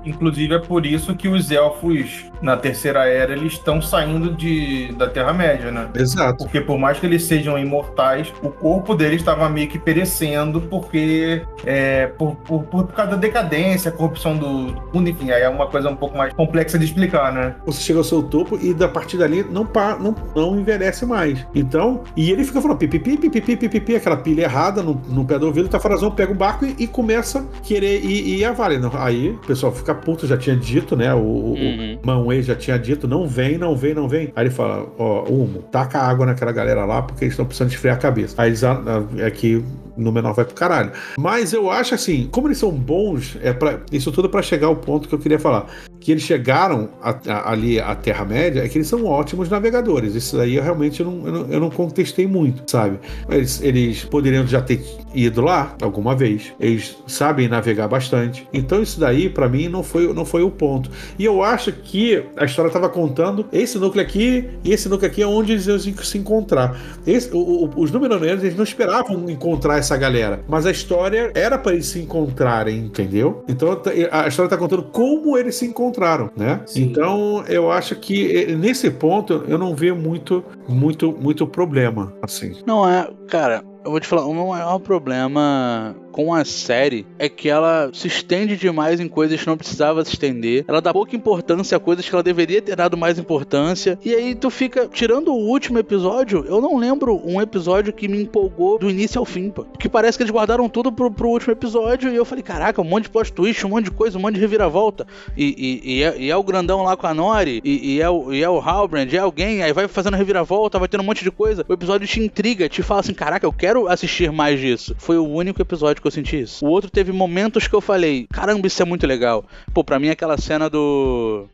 Inclusive é por isso que os elfos na Terceira Era eles estão saindo de, da Terra-média, né? Exato. Porque por mais que eles sejam imortais, o corpo deles estava meio que perecendo porque é, por, por, por causa da decadência, a corrupção do mundo, enfim, aí é uma coisa um pouco mais complexa de explicar, né? Você chega ao seu topo e da partir dali não, pa, não, não envelhece mais. Então, e ele fica falando pipipi, pipipi, pipipi, aquela pilha errada no, no pé do ouvido, o Tafarazão pega o barco e, e começa a querer ir, ir a Vale. Aí o pessoal fica puto, já tinha dito, né? O, Uhum. o Manwë já tinha dito, não vem, não vem, não vem. Aí ele fala, ó, Humo, taca água naquela galera lá, porque eles estão precisando esfriar a cabeça. Aí eles, ah, é que no menor vai pro caralho. Mas eu acho assim, como eles são bons, é para isso tudo para chegar ao ponto que eu queria falar. Que eles chegaram a- a- ali à Terra-média, é que eles são ótimos navegadores. Isso daí eu realmente não, eu não, eu não contestei muito, sabe? Eles, eles poderiam já ter ido lá alguma vez. Eles sabem navegar bastante. Então isso daí, para mim, não foi, não foi o ponto. E eu acho que a história estava contando esse núcleo aqui e esse núcleo aqui é onde eles iam se encontrar. Esse- o- o- os Númenóreanos, eles não esperavam encontrar essa galera, mas a história era para eles se encontrarem, entendeu? Então tá- a história está contando como eles se encontraram, né? Sim. Então eu acho que nesse ponto eu não vejo muito, muito, muito problema, assim. Não é, cara, eu vou te falar, o meu maior problema com a série é que ela se estende demais em coisas que não precisava se estender. Ela dá pouca importância a coisas que ela deveria ter dado mais importância. E aí tu fica, tirando o último episódio, eu não lembro um episódio que me empolgou do início ao fim, pô. Porque parece que eles guardaram tudo pro, pro último episódio e eu falei, caraca, um monte de plot twist, um monte de coisa, um monte de reviravolta. E, e, e é, e é o grandão lá com a Nori, e, e é o, e é o Halbrand, é alguém, aí vai fazendo reviravolta, vai tendo um monte de coisa. O episódio te intriga, te fala assim, caraca, eu quero assistir mais disso. Foi o único episódio que eu senti isso. O outro teve momentos que eu falei, caramba, isso é muito legal. Pô, pra mim aquela cena do.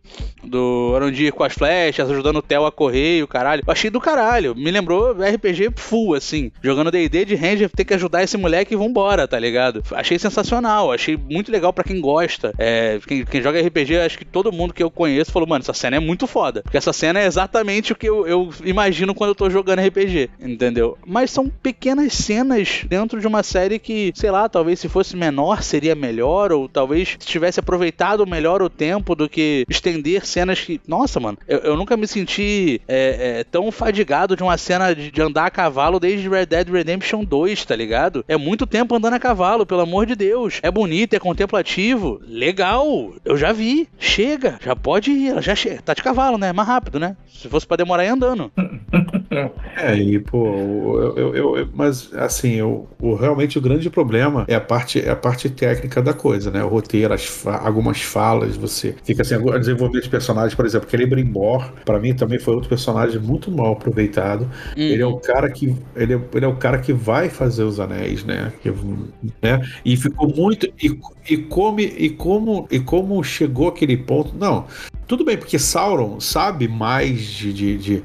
Do Arondir com as flechas, ajudando o Theo a correr e o caralho. Eu achei do caralho. Me lembrou RPG full, assim. Jogando DD de Ranger, ter que ajudar esse moleque e vambora, tá ligado? Achei sensacional. Achei muito legal pra quem gosta. É, quem, quem joga RPG, acho que todo mundo que eu conheço falou, mano, essa cena é muito foda. Porque essa cena é exatamente o que eu, eu imagino quando eu tô jogando RPG, entendeu? Mas são pequenas cenas dentro de uma série que, sei lá, talvez se fosse menor seria melhor, ou talvez se tivesse aproveitado melhor o tempo do que estender cenas que. Nossa, mano, eu, eu nunca me senti é, é, tão fadigado de uma cena de, de andar a cavalo desde Red Dead Redemption 2, tá ligado? É muito tempo andando a cavalo, pelo amor de Deus. É bonito, é contemplativo. Legal, eu já vi. Chega, já pode ir, já chega. Tá de cavalo, né? É mais rápido, né? Se fosse pra demorar, ia andando. É, e pô, eu, eu- eu- mas assim, eu, realmente o grande problema é a parte, é a parte técnica da coisa, né? O roteiro, as fa- algumas falas, você fica assim, agora desenvolvimento de personagens, por exemplo, Celebrimbor, pra mim também foi outro personagem muito mal aproveitado. Ele é o cara que ele é, ele é o cara que vai fazer os anéis, né? Que, né? E ficou muito e, e como e como e como chegou aquele ponto? Não, tudo bem porque Sauron sabe mais de, de, de,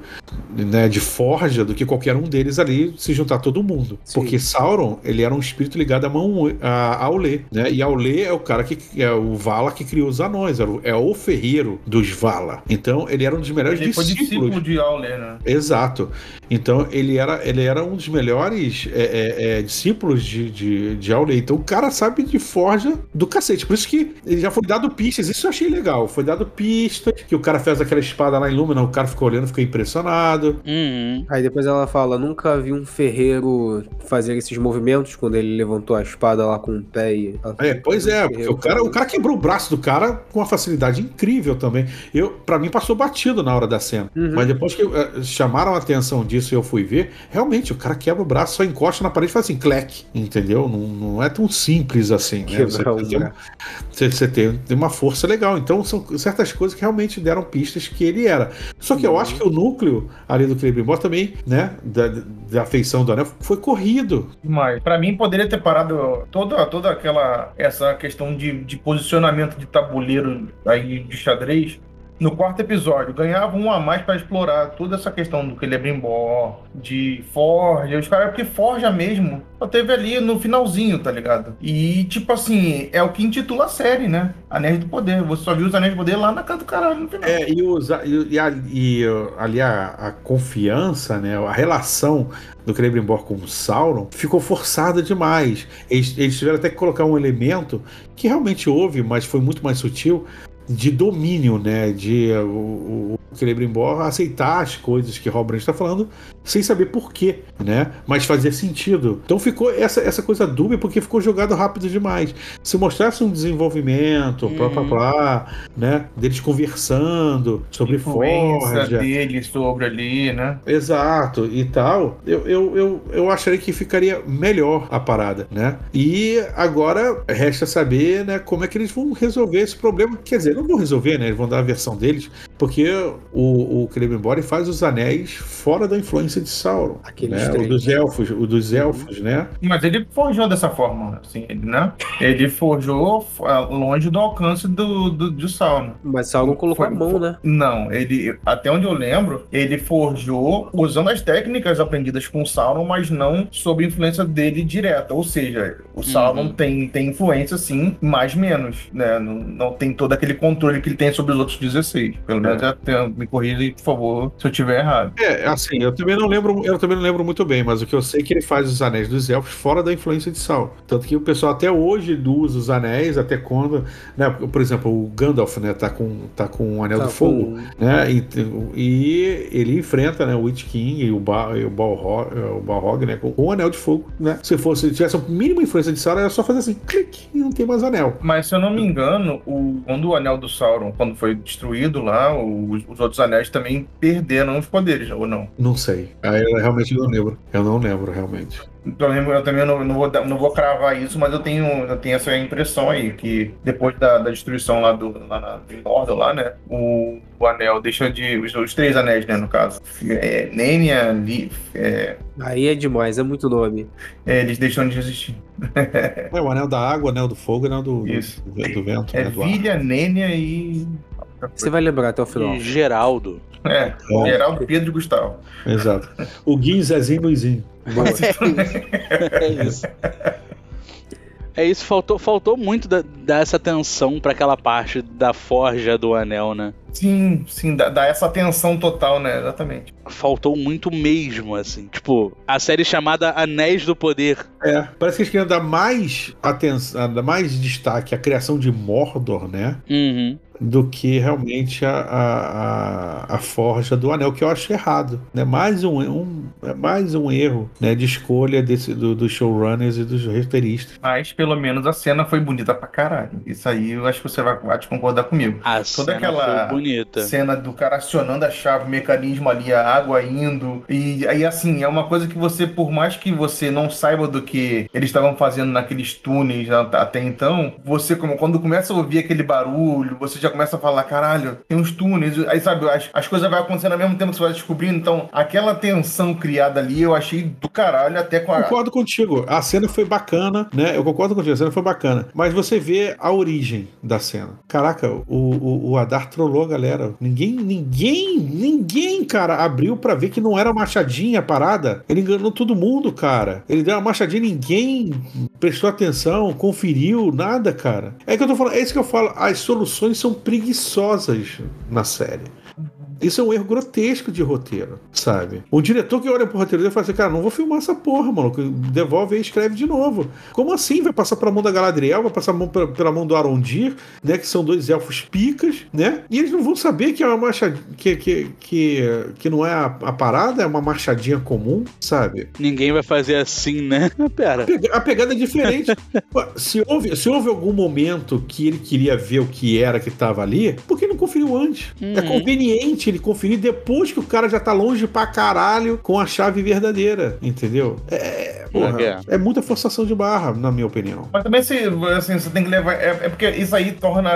né, de forja do que qualquer um deles ali se juntar todo mundo. Sim. Porque Sauron ele era um espírito ligado à mão a Aulê, né? E Aulê é o cara que é o Vala que criou os anões, era o- é o ferreiro dos Vala. Então ele era um dos melhores Ele foi discípulos. discípulo de Auler, né? Exato. Então ele era, ele era um dos melhores é, é, é, discípulos de, de, de Aulê. Então o cara sabe de forja do cacete. Por isso que ele já foi dado pistas. Isso eu achei legal. Foi dado pistas que o cara fez aquela espada lá em Lúmina. O cara ficou olhando, ficou impressionado. Uhum. Aí depois ela fala, nunca vi um ferreiro fazer esses movimentos quando ele levantou a espada lá com o pé e... É, pois é, porque o cara, o cara quebrou o braço do cara com uma facilidade incrível também. Eu, para mim passou batido na hora da cena. Uhum. Mas depois que eh, chamaram a atenção disso e eu fui ver, realmente o cara quebra o braço, só encosta na parede e faz assim, clec, entendeu? Não, não é tão simples assim, né? Você, o tem, braço. você- você tem, tem uma força legal. Então são certas coisas que realmente deram pistas que ele era. Só que eu acho que o núcleo ali do Celebrimbor também, né, da, da feição do anel, foi corrido. Mas pra mim poderia ter parado toda, toda aquela essa questão de, de posicionamento de tabuleiro aí de xadrez no quarto episódio, ganhava um a mais pra explorar toda essa questão do Celebrimbor, de Forja, os caras, porque Forja mesmo, só teve ali no finalzinho, tá ligado? E, tipo assim, é o que intitula a série, né? Anéis do Poder. Você só viu os Anéis do Poder lá na canto do caralho no final. É, e, os, e, a- e, ali a, a confiança, né, a relação do Celebrimbor com o Sauron ficou forçada demais. Eles, eles tiveram até que colocar um elemento que realmente houve, mas foi muito mais sutil, de domínio, né, de o Celebrimbor aceitar as coisas que Robin está falando sem saber por quê, né, mas fazia sentido. Então ficou essa, essa coisa dúbia porque ficou jogado rápido demais. Se mostrasse um desenvolvimento, Uhum. blá blá blá, né, deles conversando sobre influência Forja, dele sobre ali, né? Exato, e tal, eu, eu, eu, eu acharia que ficaria melhor a parada, né? E agora resta saber, né, como é que eles vão resolver esse problema. Quer dizer, não vão resolver, né? Eles vão dar a versão deles, porque o, o Celebrimbor faz os anéis fora da influência de Sauron. Aqueles né? O dos elfos, o dos elfos, né? Mas ele forjou dessa forma, assim, ele, né? Ele forjou ah, longe do alcance do, do, de Sauron. Mas Sauron colocou Foi- a mão, né? Não, ele, até onde eu lembro, ele forjou usando as técnicas aprendidas com Sauron, mas não sob influência dele direta. Ou seja, o Sauron Uhum. tem, tem influência sim, mas menos, né? Não, não tem todo aquele controle que ele tem sobre os outros 16. Pelo menos até, me corrija, por favor, se eu tiver errado. É, assim, eu também não lembro, eu também não lembro muito bem, mas o que eu sei é que ele faz os anéis dos elfos fora da influência de Sauron. Tanto que o pessoal até hoje usa os anéis, até quando, né, por exemplo, o Gandalf, né, tá com tá com o anel Tá do fogo, com- né? E, e ele enfrenta, né, o Witch King e o, ba, e o Balrog, o Balrog, né, com o anel de fogo, né? Se fosse se tivesse a mínima influência de Sauron, era só fazer assim, clique, e não tem mais anel. Mas se eu não me engano, o, quando o anel do Sauron, quando foi destruído lá, os, os outros anéis também perderam os poderes, ou não? Não sei. Aí eu realmente não lembro. Eu não lembro realmente. Menos eu também não, não, vou, não vou cravar isso, mas eu tenho, eu tenho essa impressão aí, que depois da, da destruição lá do lá na, Mordor, lá, né, o, o anel deixa de... Os, os três anéis, né, no caso. É, Nenya, Li, é, Aí é demais, é muito nome. é, eles deixam de existir. É o anel da água, o anel do fogo, o anel do, do, do, do vento, É né. Vilha, Nenya e... Você vai lembrar até o final. E Geraldo. É, É. Geraldo, Pedro e Gustavo. Exato. O Guin, Zezinho e Luizinho. Boa. É isso. É isso, faltou, faltou muito da- dar essa atenção pra aquela parte da forja do anel, né? Sim, sim, dá, dá essa atenção total, né, exatamente. Faltou muito mesmo, assim. Tipo, a série chamada Anéis do Poder. É, parece que eles queriam dar mais atenção, dar mais destaque à criação de Mordor, né? Uhum. Do que realmente a, a, a, a forja do anel, que eu acho errado. Né? Mais, um, um, é mais um erro né, de escolha desse, do, dos showrunners e dos roteiristas. Mas pelo menos a cena foi bonita pra caralho. Isso aí eu acho que você vai, vai te concordar comigo. A Toda cena aquela foi bonita. cena do cara acionando a chave, o mecanismo ali, a água indo. E aí, assim, é uma coisa que você, por mais que você não saiba do que eles estavam fazendo naqueles túneis até então, você, como quando começa a ouvir aquele barulho, você já começa a falar: caralho, tem uns túneis. Aí, sabe, as, as coisas vão acontecendo ao mesmo tempo que você vai descobrindo. Então, aquela tensão criada ali, eu achei do caralho, até com a. Concordo contigo. A cena foi bacana, né? Eu concordo contigo, a cena foi bacana. Mas você vê a origem da cena. Caraca, o, o, o Adar trollou galera. Ninguém, ninguém, ninguém, cara, abriu pra ver que não era machadinha a parada. Ele enganou todo mundo, cara. Ele deu uma machadinha, ninguém prestou atenção, conferiu, nada, cara. É que eu tô falando, é isso que eu falo. As soluções são preguiçosas na série. Isso é um erro grotesco de roteiro, sabe? Um diretor que olha pro roteiro dele fala assim, cara, não vou filmar essa porra, mano. Devolve e escreve de novo. Como assim? Vai passar pela mão da Galadriel, vai passar a mão pela, pela mão do Arondir, né? Que são dois elfos picas, né? E eles não vão saber que é uma machadinha, que, que, que, que não é a, a parada, é uma machadinha comum, sabe? Ninguém vai fazer assim, né? Pera. Pega- A pegada é diferente. Se, houve, se houve algum momento que ele queria ver o que era que estava ali, por que não conferiu antes? É Uhum. conveniente ele conferir depois que o cara já tá longe pra caralho com a chave verdadeira, entendeu? É, porra, É. é muita forçação de barra, na minha opinião. Mas também se, assim, você tem que levar. É, é porque isso aí torna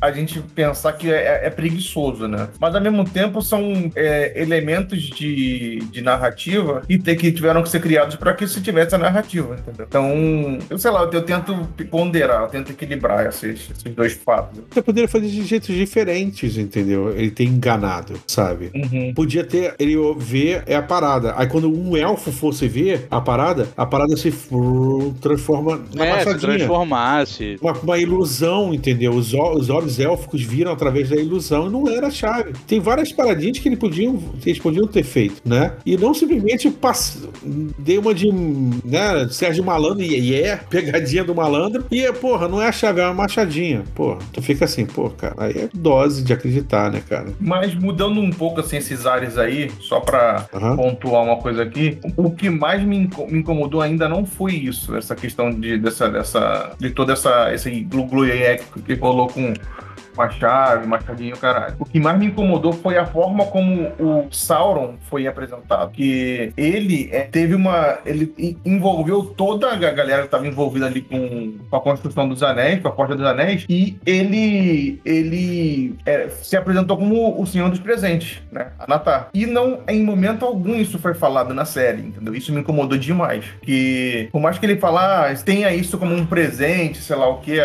a gente pensar que é, é preguiçoso, né? Mas ao mesmo tempo são é, elementos de, de narrativa e ter, que tiveram que ser criados para que se tivesse a narrativa, entendeu? Então, eu sei lá, eu, eu tento ponderar, eu tento equilibrar esses, esses dois fatos. Você poderia fazer de jeitos diferentes, entendeu? Ele ter enganado, sabe? Uhum. Podia ter ele ver é a parada. Aí quando um elfo fosse ver a parada, a parada se transforma na É, se machadinha. transformasse. Uma, uma ilusão, entendeu? Os, os olhos élficos viram através da ilusão e não era a chave. Tem várias paradinhas que, ele podiam, que eles podiam ter feito, né? E não simplesmente pass... dei uma de né, Sérgio Malandro e e é pegadinha do malandro e, porra, não é a chave, é uma machadinha. Porra, tu fica assim, pô, cara, aí é dose de acreditar, né, cara? Mas mudando um pouco assim, esses ares aí, só pra Aham. pontuar uma coisa aqui, o que mais me, inco- me incomodou ainda não foi isso, essa questão de, dessa, dessa, de toda essa, esse glu-glu que rolou com uma chave, machadinho, caralho. O que mais me incomodou foi a forma como o Sauron foi apresentado. Que ele é, teve uma. Ele en- envolveu toda a galera que estava envolvida ali com, com a construção dos anéis, com a porta dos anéis, e ele. ele é, se apresentou como o Senhor dos Presentes, né? Anatar. E não, em momento algum, isso foi falado na série, entendeu? Isso me incomodou demais. Que, por mais que ele falar, ah, tenha isso como um presente, sei lá o que,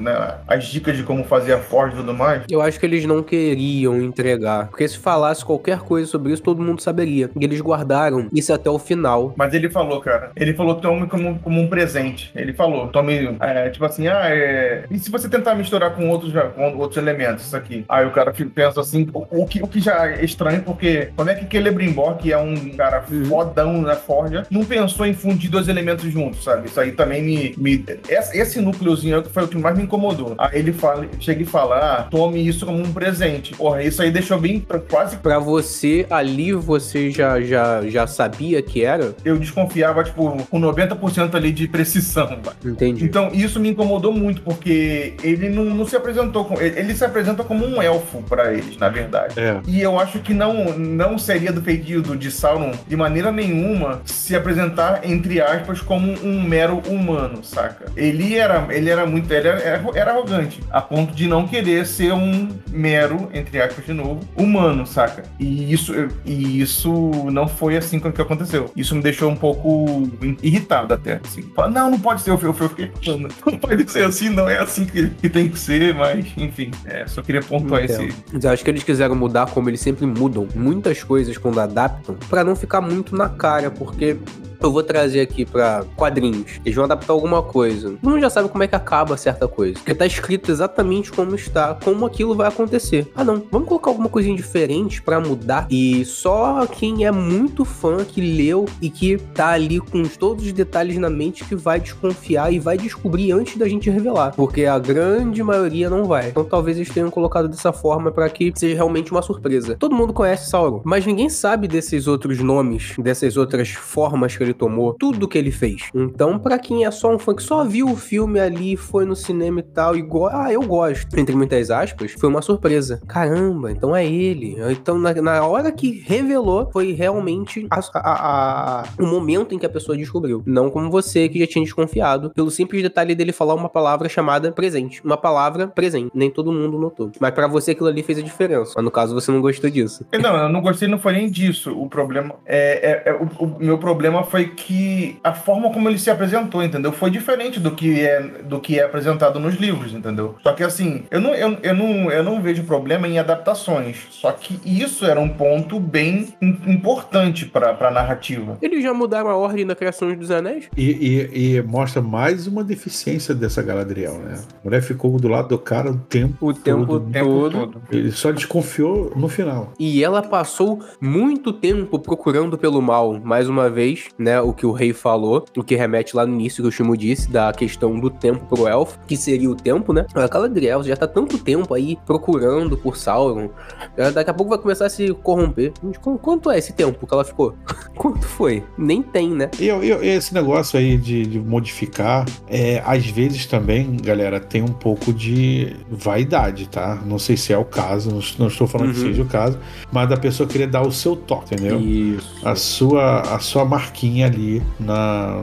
né, as dicas de como fazer a forja e tudo mais. Eu acho que eles não queriam entregar. Porque se falasse qualquer coisa sobre isso, todo mundo saberia. E eles guardaram isso até o final. Mas ele falou, cara. Ele falou tome como, como um presente. Ele falou, tome, é, tipo assim, ah, é... E se você tentar misturar com outros, já- com outros elementos, isso aqui? Aí o cara pensa assim, o, o que, o que já é estranho, porque como é que Celebrimbor, que é um cara Uhum. fodão na Forja, não pensou em fundir dois elementos juntos, sabe? Isso aí também me... me esse, núcleozinho foi o que mais me incomodou. Aí ele fala, chega e fala, tome isso como um presente. Porra, isso aí deixou bem, pra- quase Pra você, ali você já, já, já sabia que era? eu desconfiava, tipo, com 90% ali de precisão. Entendi. Então, isso me incomodou muito, porque ele não, não se apresentou com. Ele, ele se apresenta como um elfo pra eles, na verdade. É. E eu acho que não, não seria do feitio de Sauron, de maneira nenhuma, se apresentar, entre aspas, como um mero humano, saca? Ele era, ele era muito. Ele era, era- era arrogante, a ponto de não querer ser um mero, entre aspas, de novo, humano, saca? E isso, e isso não foi assim que aconteceu. Isso me deixou um pouco irritado até. Assim. Não, não pode ser. Eu, eu, eu fiquei falando, não pode ser assim, não é assim que, que tem que ser, mas enfim, é, só queria pontuar Entendo. esse. Mas eu acho que eles quiseram mudar como eles sempre mudam muitas coisas quando adaptam, pra não ficar muito na cara, porque eu vou trazer aqui pra quadrinhos. Eles vão adaptar alguma coisa. Todo mundo já sabe como é que acaba certa coisa. Porque tá escrito exatamente como está, como aquilo vai acontecer. Ah, não, vamos colocar alguma coisinha diferente pra mudar. E só quem é muito fã, que leu e que tá ali com todos os detalhes na mente, que vai desconfiar e vai descobrir antes da gente revelar. Porque a grande maioria não vai. Então talvez eles tenham colocado dessa forma pra que seja realmente uma surpresa. Todo mundo conhece Sauron, mas ninguém sabe desses outros nomes, dessas outras formas que ele tomou, tudo que ele fez. Então, pra quem é só um fã que só viu o filme ali, foi no cinema e tal, go- ah, eu gosto, entre muitas aspas, foi uma surpresa. Caramba, então é ele. Então, na, na hora que revelou, foi realmente a- a- a- o momento em que a pessoa descobriu. Não como você que já tinha desconfiado, pelo simples detalhe dele falar uma palavra chamada presente. Uma palavra presente. Nem todo mundo notou. Mas pra você aquilo ali fez a diferença. Mas no caso você não gostou disso. Não, eu não gostei, não foi nem disso. O problema é, é- é- o, o meu problema foi que a forma como ele se apresentou, entendeu? Foi diferente do que é do que é apresentado nos livros, entendeu? Só que assim, eu não, eu, eu não, eu não vejo problema em adaptações. Só que isso era um ponto bem im- importante pra, pra narrativa. Eles já mudaram a ordem da criação dos anéis? E, e- e mostra mais uma deficiência dessa Galadriel, né? A mulher ficou do lado do cara o tempo O tempo todo. O tempo todo. todo. Ele só desconfiou no final. E ela passou muito tempo procurando pelo mal, mais uma vez, né? Né, o que o rei falou, o que remete lá no início que o Shimo disse, da questão do tempo pro elfo, que seria o tempo, né? A Galadriel já tá tanto tempo aí procurando por Sauron, ela daqui a pouco vai começar a se corromper. Gente, Quanto é esse tempo que ela ficou? Quanto foi? Nem tem, né? E, eu- eu- esse negócio aí de, de modificar, é, às vezes também, galera, tem um pouco de vaidade, tá? Não sei se é o caso, não, não estou falando que Uhum. seja o caso, mas da pessoa querer dar o seu toque, entendeu? Isso. A sua, a sua marquinha ali na,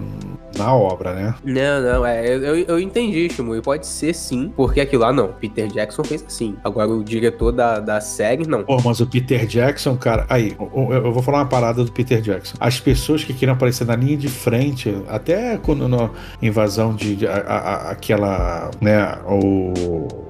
na obra, né? Não, não, é, eu, eu entendi, Shimui, pode ser sim, porque aquilo lá não, Peter Jackson fez assim. Agora o diretor da, da série, não. Pô, mas o Peter Jackson, cara, aí, o- eu vou falar uma parada do Peter Jackson. As pessoas que queriam aparecer na linha de frente, até quando na invasão de, de- a- a- aquela, né, o,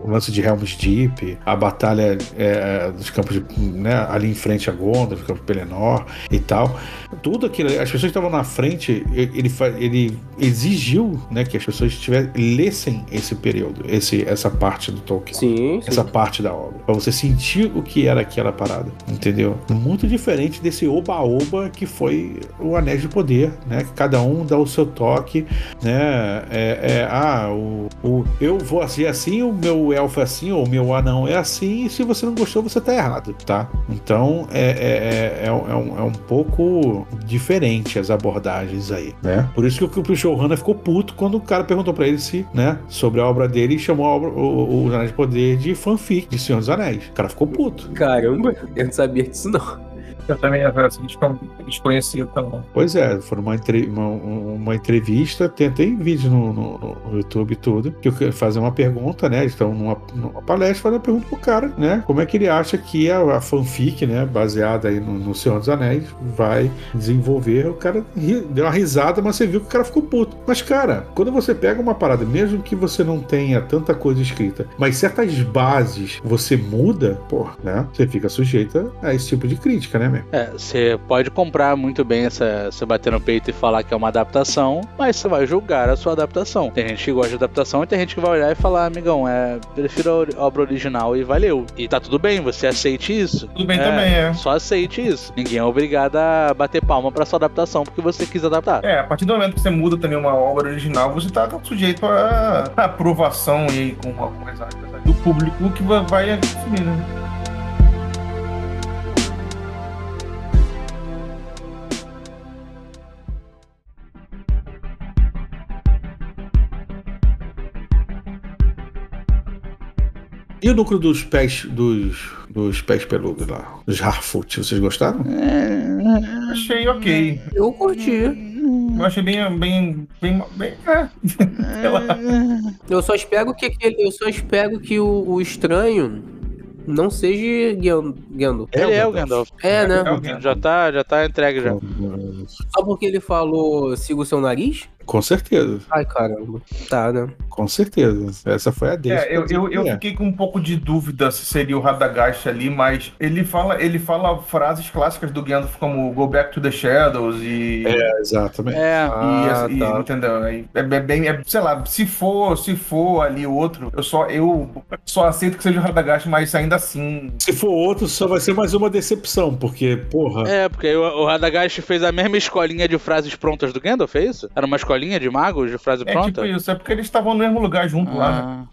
o lance de Helm's Deep, a batalha é, dos campos de, né, ali em frente a Gondor, do campo de Pelennor e tal, tudo aquilo, as pessoas que estavam na frente, ele, ele exigiu, né, que as pessoas tivessem, lessem esse período, esse, essa parte do Tolkien Sim, sim. essa parte da obra. Pra você sentir o que era aquela parada, entendeu? Muito diferente desse oba-oba que foi o Anéis de Poder, né? Que cada um dá o seu toque, né? É, é, ah, o, o- eu vou assim, assim, o meu elfo é assim, ou o meu anão é assim, e se você não gostou, você tá errado, tá? Então, é, é, é, é um, é um- é um pouco diferente as abordagens aí, né? Por isso que o, o showrunner ficou puto quando o cara perguntou pra ele se, né, sobre a obra dele e chamou a obra, o, o Anéis de Poder de fanfic de Senhor dos Anéis. O cara ficou puto. Caramba, eu não sabia disso não. Eu também, assim, descon- desconhecia também. Pois é, foi uma, uma, uma entrevista, tem até vídeo no, no- no YouTube tudo, que eu fazer uma pergunta, né? Estão numa, numa palestra, fazendo uma pergunta pro cara, né? Como é que ele acha que a, a fanfic, né, baseada aí no, no Senhor dos Anéis, vai desenvolver? O cara ri- deu uma risada, mas você viu que o cara ficou puto. Mas, cara, quando você pega uma parada, mesmo que você não tenha tanta coisa escrita, mas certas bases você muda, pô, né? Você fica sujeita a esse tipo de crítica, né, É, você pode comprar muito bem essa, você bater no peito e falar que é uma adaptação, mas você vai julgar a sua adaptação. Tem gente que gosta de adaptação e tem gente que vai olhar e falar, amigão, é, prefiro a obra original e valeu. E tá tudo bem, você aceite isso. Tudo bem também, é. Só aceite isso. Ninguém é obrigado a bater palma pra sua adaptação porque você quis adaptar. É, a partir do momento que você muda também uma obra original, você tá sujeito a a aprovação e com algumas do público que vai- vai definir, né? E o núcleo dos pés dos, dos pés peludos lá, dos Harfoot, vocês gostaram? Achei ok. Eu curti. Eu achei bem. bem. bem. bem é. Sei lá. Eu só espero que aquele- eu só espero que o, o estranho não seja Gan- Gandalf. Ele é o Gandalf. É, né? É. Já tá, já tá entregue já. Só porque ele falou siga o seu nariz? Com certeza, Ai, caramba. Tá, né? com certeza. Essa foi a deixa. É, eu, eu, eu É. fiquei com um pouco de dúvida se seria o Radagast ali, mas ele fala, ele fala frases clássicas do Gandalf como Go Back to the Shadows e. É, exatamente. É, E, Ah, e- tá. entendeu? Aí É, é bem, é, sei lá, se for, se for ali outro, eu só, eu só aceito que seja o Radagast, mas ainda assim. Se for outro, só vai ser mais uma decepção, porque, porra. é, porque o, o Radagast fez a mesma escolinha de frases prontas do Gandalf, é isso? Era uma escolinha de magos de frase É pronta? tipo isso, é porque eles estavam no mesmo lugar junto lá, né?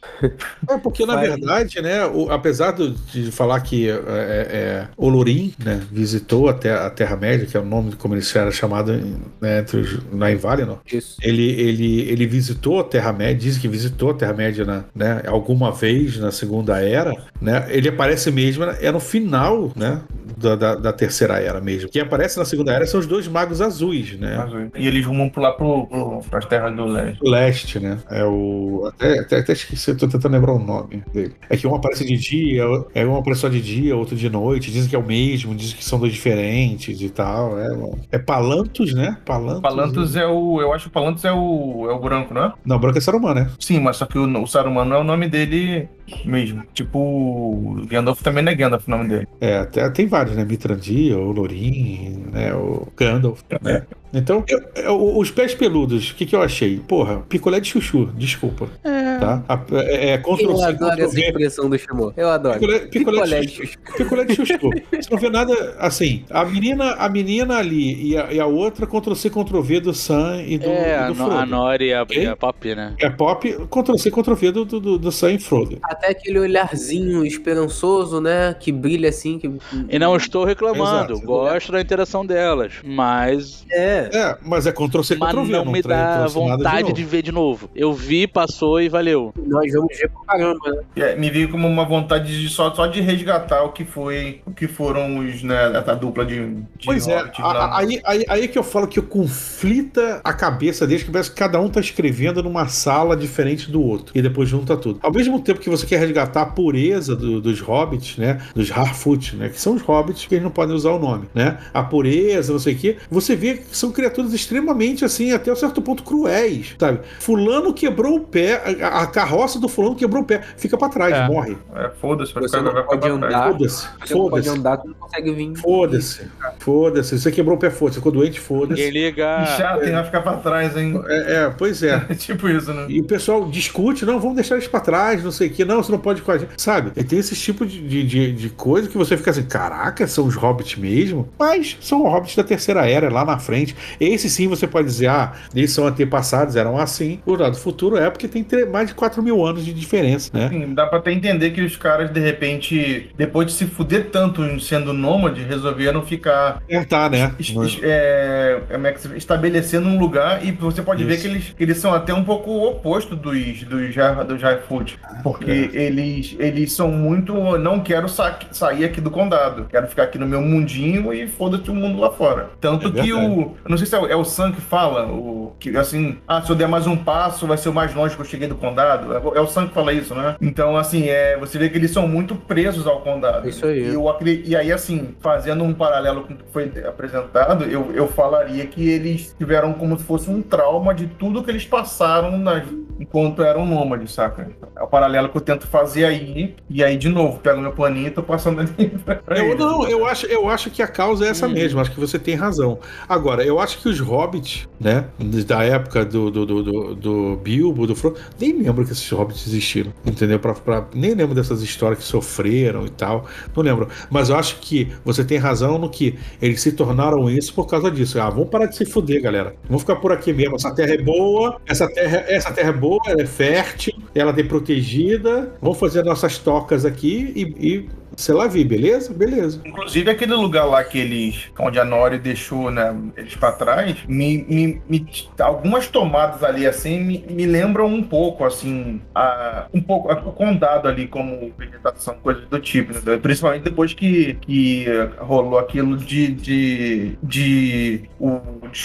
Ah, É porque, na Vai. verdade, né, o- apesar do- de falar que é, é, é, Olorim né, visitou a, Te- a Terra-média, que é o nome como ele era chamado né, entre os, na em Valinor, Isso. ele, ele, ele visitou a Terra-média, diz que visitou a Terra-média na- né, alguma vez na Segunda Era, né? Ele aparece mesmo, é no final, né? Da, da, da Terceira Era mesmo. Quem aparece na Segunda Era são os dois magos azuis, né? E eles rumam pular pro, pro, pras terras do leste. O Leste, né? É o. Até, até, até esqueci, tô tentando lembrar o nome dele. É que um aparece de dia, é um aparece só de dia, outro de noite. Dizem que é o mesmo, dizem que são dois diferentes e tal. É, é Palantos, né? Palantos. Palantos é o. Eu acho que Palantos é o. é o branco, não é? Não, branco é Saruman, né? Sim, mas só que o, o Saruman não é o nome dele mesmo. Tipo, o Gandalf também não é Gandalf o nome dele. É, até, tem vários, né? Mitrandir, o Lorin, né? O Gandalf. né? Então, eu- eu- os pés peludos, o que, que eu achei? Porra, picolé de chuchu, desculpa. é, Tá? A- é, é Ctrl Eu adoro essa V. expressão do Shimon. Eu adoro. Picolé, picolé, Picolé de de chuchu. Picolé de chuchu. Você não vê nada assim. A menina, a menina ali e a, e a outra Ctrl C, Ctrl V do Sam e do, É, e a, do Frodo. a Nori e a, e a Pop, né? É pop, Ctrl C, Ctrl V do, do, do Sam e Frodo. Até aquele olharzinho esperançoso, né? Que brilha assim. Que... E não estou reclamando, Exato. gosto da interação delas, mas, É. É, mas é Ctrl C, Ctrl V. não me tra- dá trouxe nada vontade novo. de, ver de novo. Eu vi, passou e valeu. Nós vamos ver pra caramba, né? É, me veio como uma vontade de só, só de resgatar o que foi, o que foram os, né, essa dupla de, de Pois é, a- aí, aí, aí que eu falo que conflita a cabeça deles, que parece que cada um tá escrevendo numa sala diferente do outro, e depois junta tudo. Ao mesmo tempo que você quer resgatar a pureza do- dos hobbits, né, dos Harfoot, né, que são os hobbits que eles não podem usar o nome, né, a pureza, não sei o quê, você vê que são criaturas extremamente, assim, até um certo ponto cruéis, sabe? Fulano quebrou o pé, a, a carroça do fulano quebrou o pé, fica pra trás, É. morre. É, foda-se, Você não vai pode andar. Foda-se, Você não pode andar, tu não consegue vir. Foda-se, foda-se. Você quebrou o pé, foda-se. Ficou doente, foda-se. liga. Que chato, hein? Vai ficar pra trás, hein? É, é, pois é. É tipo isso, né? E o pessoal discute, não, vamos deixar eles pra trás, não sei o que, não, você não pode ir com a gente. Sabe? E tem esse tipo de, de, de, de coisa que você fica assim, caraca, são os hobbits mesmo? Mas são hobbits da terceira era, lá na frente. Esse sim você pode dizer, ah, eles são antepassados, eram assim. O lado futuro é porque tem mais de 4 mil anos de diferença, né? Sim, dá pra até entender que os caras, de repente, depois de se fuder tanto sendo nômade, resolveram ficar né? es- es- é, como é que se- estabelecendo um lugar e você pode ver Isso. que eles, que eles são até um pouco o oposto dos, dos, Jar- dos Highfoot. Porque eles, eles são muito. Não quero sa- sair aqui do condado. Quero ficar aqui no meu mundinho e foda-se o mundo lá fora. Tanto É que o. eu Não sei se é o, é o Sam que fala, o, que assim, ah, se eu der mais um passo, vai ser o mais longe que eu cheguei do condado. É, o- é o Sam que fala isso, né? Então, assim, é, você vê que eles são muito presos ao condado. Isso aí. E, eu e aí, assim, fazendo um paralelo com o que foi apresentado, eu, eu falaria que eles tiveram como se fosse um trauma de tudo que eles passaram nas- enquanto eram nômades, saca? É o paralelo que eu tento fazer aí. E aí, de novo, pego meu paninho e tô passando ali pra Eu, eles. não, eu acho, eu acho que a causa é essa mesmo, acho que você tem razão. Agora, eu acho que os hobbits, né, da época do, do, do, do, do Bilbo, do Frodo, nem lembro que esses hobbits existiram, entendeu? Pra, pra- nem lembro dessas histórias que sofreram e tal, não lembro. Mas eu acho que você tem razão no que eles se tornaram isso por causa disso. Ah, vamos parar de se fuder, galera. Vamos ficar por aqui mesmo. Essa terra é boa, essa terra, essa terra é boa, ela é fértil, ela tem protegida. Vamos fazer nossas tocas aqui e, e sei lá, vi, beleza? Beleza. Inclusive aquele lugar lá que eles. onde a Nori deixou né, eles pra trás, me, me- me- algumas tomadas ali assim me, me lembram um pouco, assim, a, um pouco a- o condado ali como vegetação, coisas do tipo, né? Principalmente depois que, que rolou aquilo de. de, de o,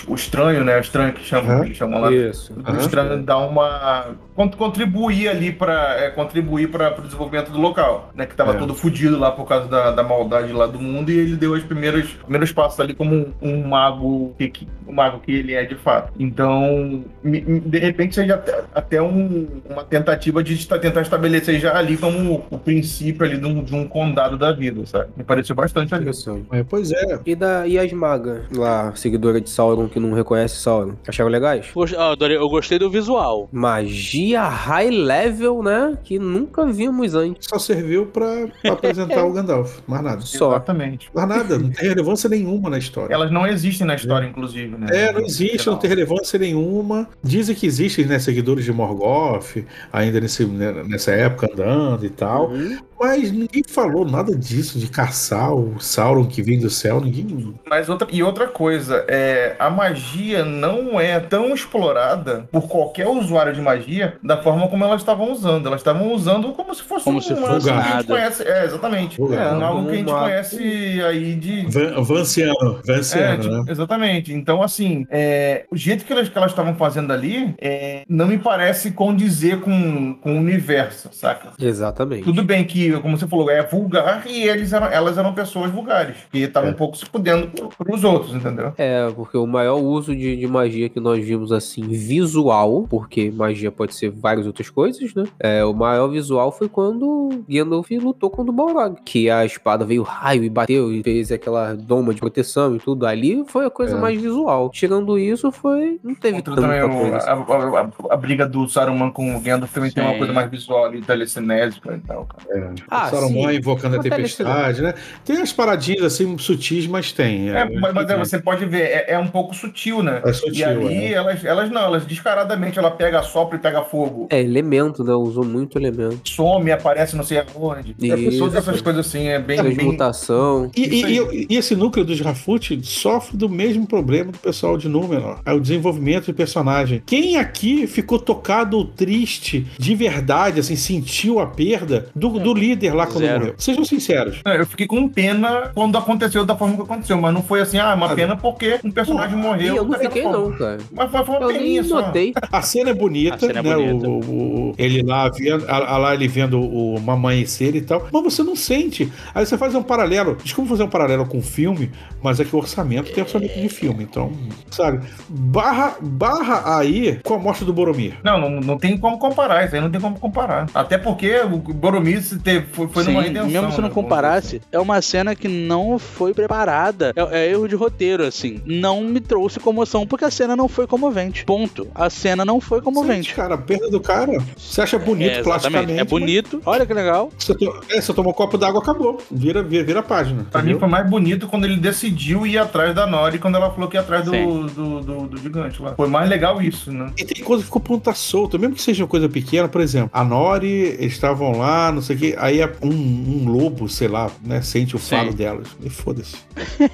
o estranho, né? O estranho que chamam, chamam lá. Isso. O estranho dar uma. con- contribuir ali para contribuir para o desenvolvimento do local, né? Que tava É. todo fudido lá por causa da, da maldade lá do mundo e ele deu os primeiros, primeiros passos ali como um, um mago que, que- um mago que ele é de fato. Então, de repente seja até, até um- uma tentativa de tentar estabelecer já ali como o princípio ali de um, de um condado da vida, sabe? Me pareceu bastante ali. É, pois é. E, da, e as magas lá, seguidora de Sauron que não reconhece Sauron? Acharam legais? Ah, eu gostei do visual. Magia high level, né? Que nunca vimos antes. Só serviu pra, pra apresentar o Gandalf. Mais nada. Só. Exatamente. Mais nada. Não tem relevância nenhuma na história. Elas não existem na história, inclusive, né? É, não existe, não tem relevância nenhuma. Dizem que existem né, seguidores de Morgoth, ainda nesse, né, nessa época andando e tal. Uhum. Mas ninguém falou nada disso, de caçar o Sauron que vem do céu. Ninguém. Mas outra, e outra coisa, é, a magia não é tão explorada por qualquer usuário de magia da forma como elas estavam usando. Elas estavam usando como se fosse Como um se que a gente conhece. É, exatamente. É, algo que a gente Uma- conhece aí de. Van- Vanciano, É, Vanciano, tipo, né? Exatamente. Então, assim, é, o jeito que elas que elas estavam fazendo ali é, não me parece condizer com, com o universo, saca? Exatamente. Tudo bem que como você falou, é vulgar e eles eram, elas eram pessoas vulgares. Que estavam um pouco se fudendo pro- pros outros, entendeu? É, porque o maior uso de, de magia que nós vimos assim, visual, porque magia pode ser várias outras coisas, né? É, o maior visual foi quando Gandalf lutou contra o Balrog, que a espada veio raio e bateu e fez aquela doma de proteção e tudo. Ali foi a coisa É. mais visual. Tirando isso, foi. Não teve Contra tanta também coisa. assim. a, a- a- a briga do Saruman com o Gandalf também tem uma Sim. coisa mais visual ali, telecinésica e tal, cara. Ah, Saruman sim. invocando a tempestade, né? Tem as paradinhas assim sutis, mas tem. É, mas, mas é, você pode ver, é, é um pouco sutil, né? É sutil, e ali é. elas, elas não, elas descaradamente, ela pega sopra e pega fogo. É, elemento, né? Usou muito elemento. Some, aparece não sei aonde. É, Isso. todas essas coisas assim, é bem. bem... Transmutação. E, Isso e- e- e esse núcleo dos Rafut sofre do mesmo problema do pessoal de Númenor. É o desenvolvimento de personagem. Quem aqui ficou tocado ou triste de verdade, assim, sentiu a perda do, do líder lá quando Zero. morreu? Sejam sinceros. Não, Eu fiquei com pena quando aconteceu da forma que aconteceu, mas não foi assim, ah, uma Ah, pena porque um personagem E morreu. eu não fiquei, forma. não, cara. Mas foi, foi uma Eu peninha só. notei. A cena é bonita, cena é né? bonita. O, o- o- ele lá vendo, a, a lá ele vendo o uma amanhecer e tal, mas você não sente. Aí você faz um paralelo. Desculpa fazer um paralelo com o filme, mas é que o orçamento tem orçamento de filme, então, sabe? Barra, barra aí com a morte do Boromir. Não, não, não tem como comparar, isso aí não tem como comparar. Até porque o Boromir se teve, foi, foi numa Sim, redenção. mesmo se não né, comparasse, é uma cena que não foi preparada. É, é erro de roteiro, assim. Não me trouxe comoção, porque a cena não foi comovente. Ponto. A cena não foi Sente, comovente. cara, a perda do cara. Você acha bonito É, plasticamente. exatamente. É bonito. Olha que legal. mas Você, to- é, você tomou um copo d'água, acabou. Vira, vira, vira a página. Pra mim foi mais bonito quando ele decidiu ir atrás da Nori quando ela falou que ia atrás do, do, do, do gigante lá. Foi mais legal isso, né? E tem coisa que ficou ponta solta, mesmo que seja uma coisa pequena, por exemplo, a Nori, eles estavam lá, não sei o que, aí um, um lobo, sei lá, né, sente o falo Sim. delas. E foda-se.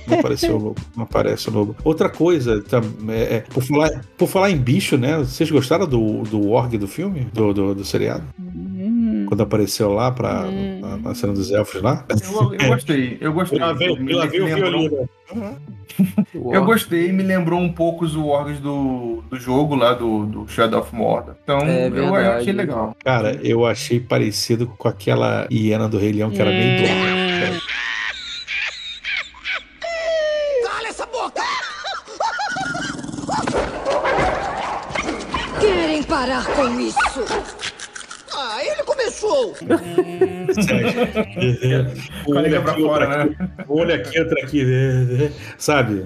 Não apareceu o lobo, não aparece o lobo. Outra coisa, tam- é, é, por, falar, por falar em bicho, né, vocês gostaram do, do org do filme, do, do, do seriado? Quando apareceu lá pra, na, na cena dos elfos lá? Eu, eu gostei, eu gostei. Me veio o lembrou- violino. Uhum. Eu gostei, me lembrou um pouco os orgs do, do jogo lá, do, do Shadow of Mordor. Então, É eu achei legal. Cara, eu achei parecido com aquela hiena do Rei Leão, que era bem doida. Querem parar com isso? Ah, ele começou! Com a língua pra fora, né? O olho aqui, outro aqui, né? sabe?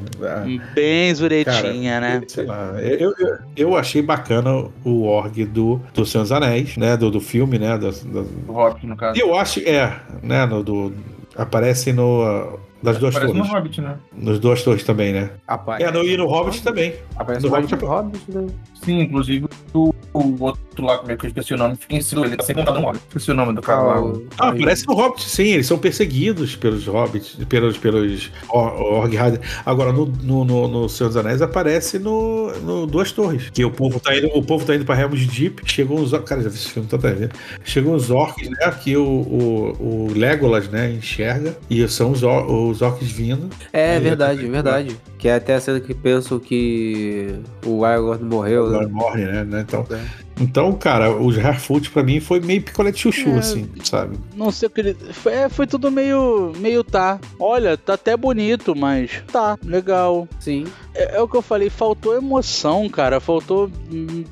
Bem zuretinha, né? Sei lá, eu, eu, eu achei bacana o org do, do Senhor dos Anéis, né? Do, do filme, né? Do, do- O Hobbit, no caso. E eu acho, é, né? No, do, aparece no. ah, Das duas Parece no torres. Hobbit, né? Nos duas torres também, né? Aparece, É, no, e no Hobbit também. aparece no o Hobbit Hobbit, Hobbit, né? Sim, inclusive o, o outro lá, como é que eu esqueci o nome, fica em cima, ele tá sempre montado no Hobbit. Esqueci o nome do cara lá. o- Ah, Aí. aparece no Hobbit, sim, eles são perseguidos pelos Hobbits, pelos, pelos Or- Org Rider. Agora, no, no, no, no Senhor dos Anéis aparece no, no Duas Torres. Que o povo tá indo, o povo tá indo pra Helm's Deep, chegam os. Cara, já vi esse filme tanta vez. Chegam os orcs, né? Que o, o, o Legolas, né, enxerga. E são os, or- os orcs vindo. É Aí verdade, é verdade. Que é até a cena que pensam que o Aragorn morreu, Lá né? morre, né? né, Então, É. então, cara, os Harfoot pra mim foi meio picolé de chuchu, É. assim, sabe? Não sei o que ele. Foi, é, foi tudo meio. meio tá. Olha, tá até bonito, mas tá, legal. Sim. É, é o que eu falei, faltou emoção, cara. Faltou. hum,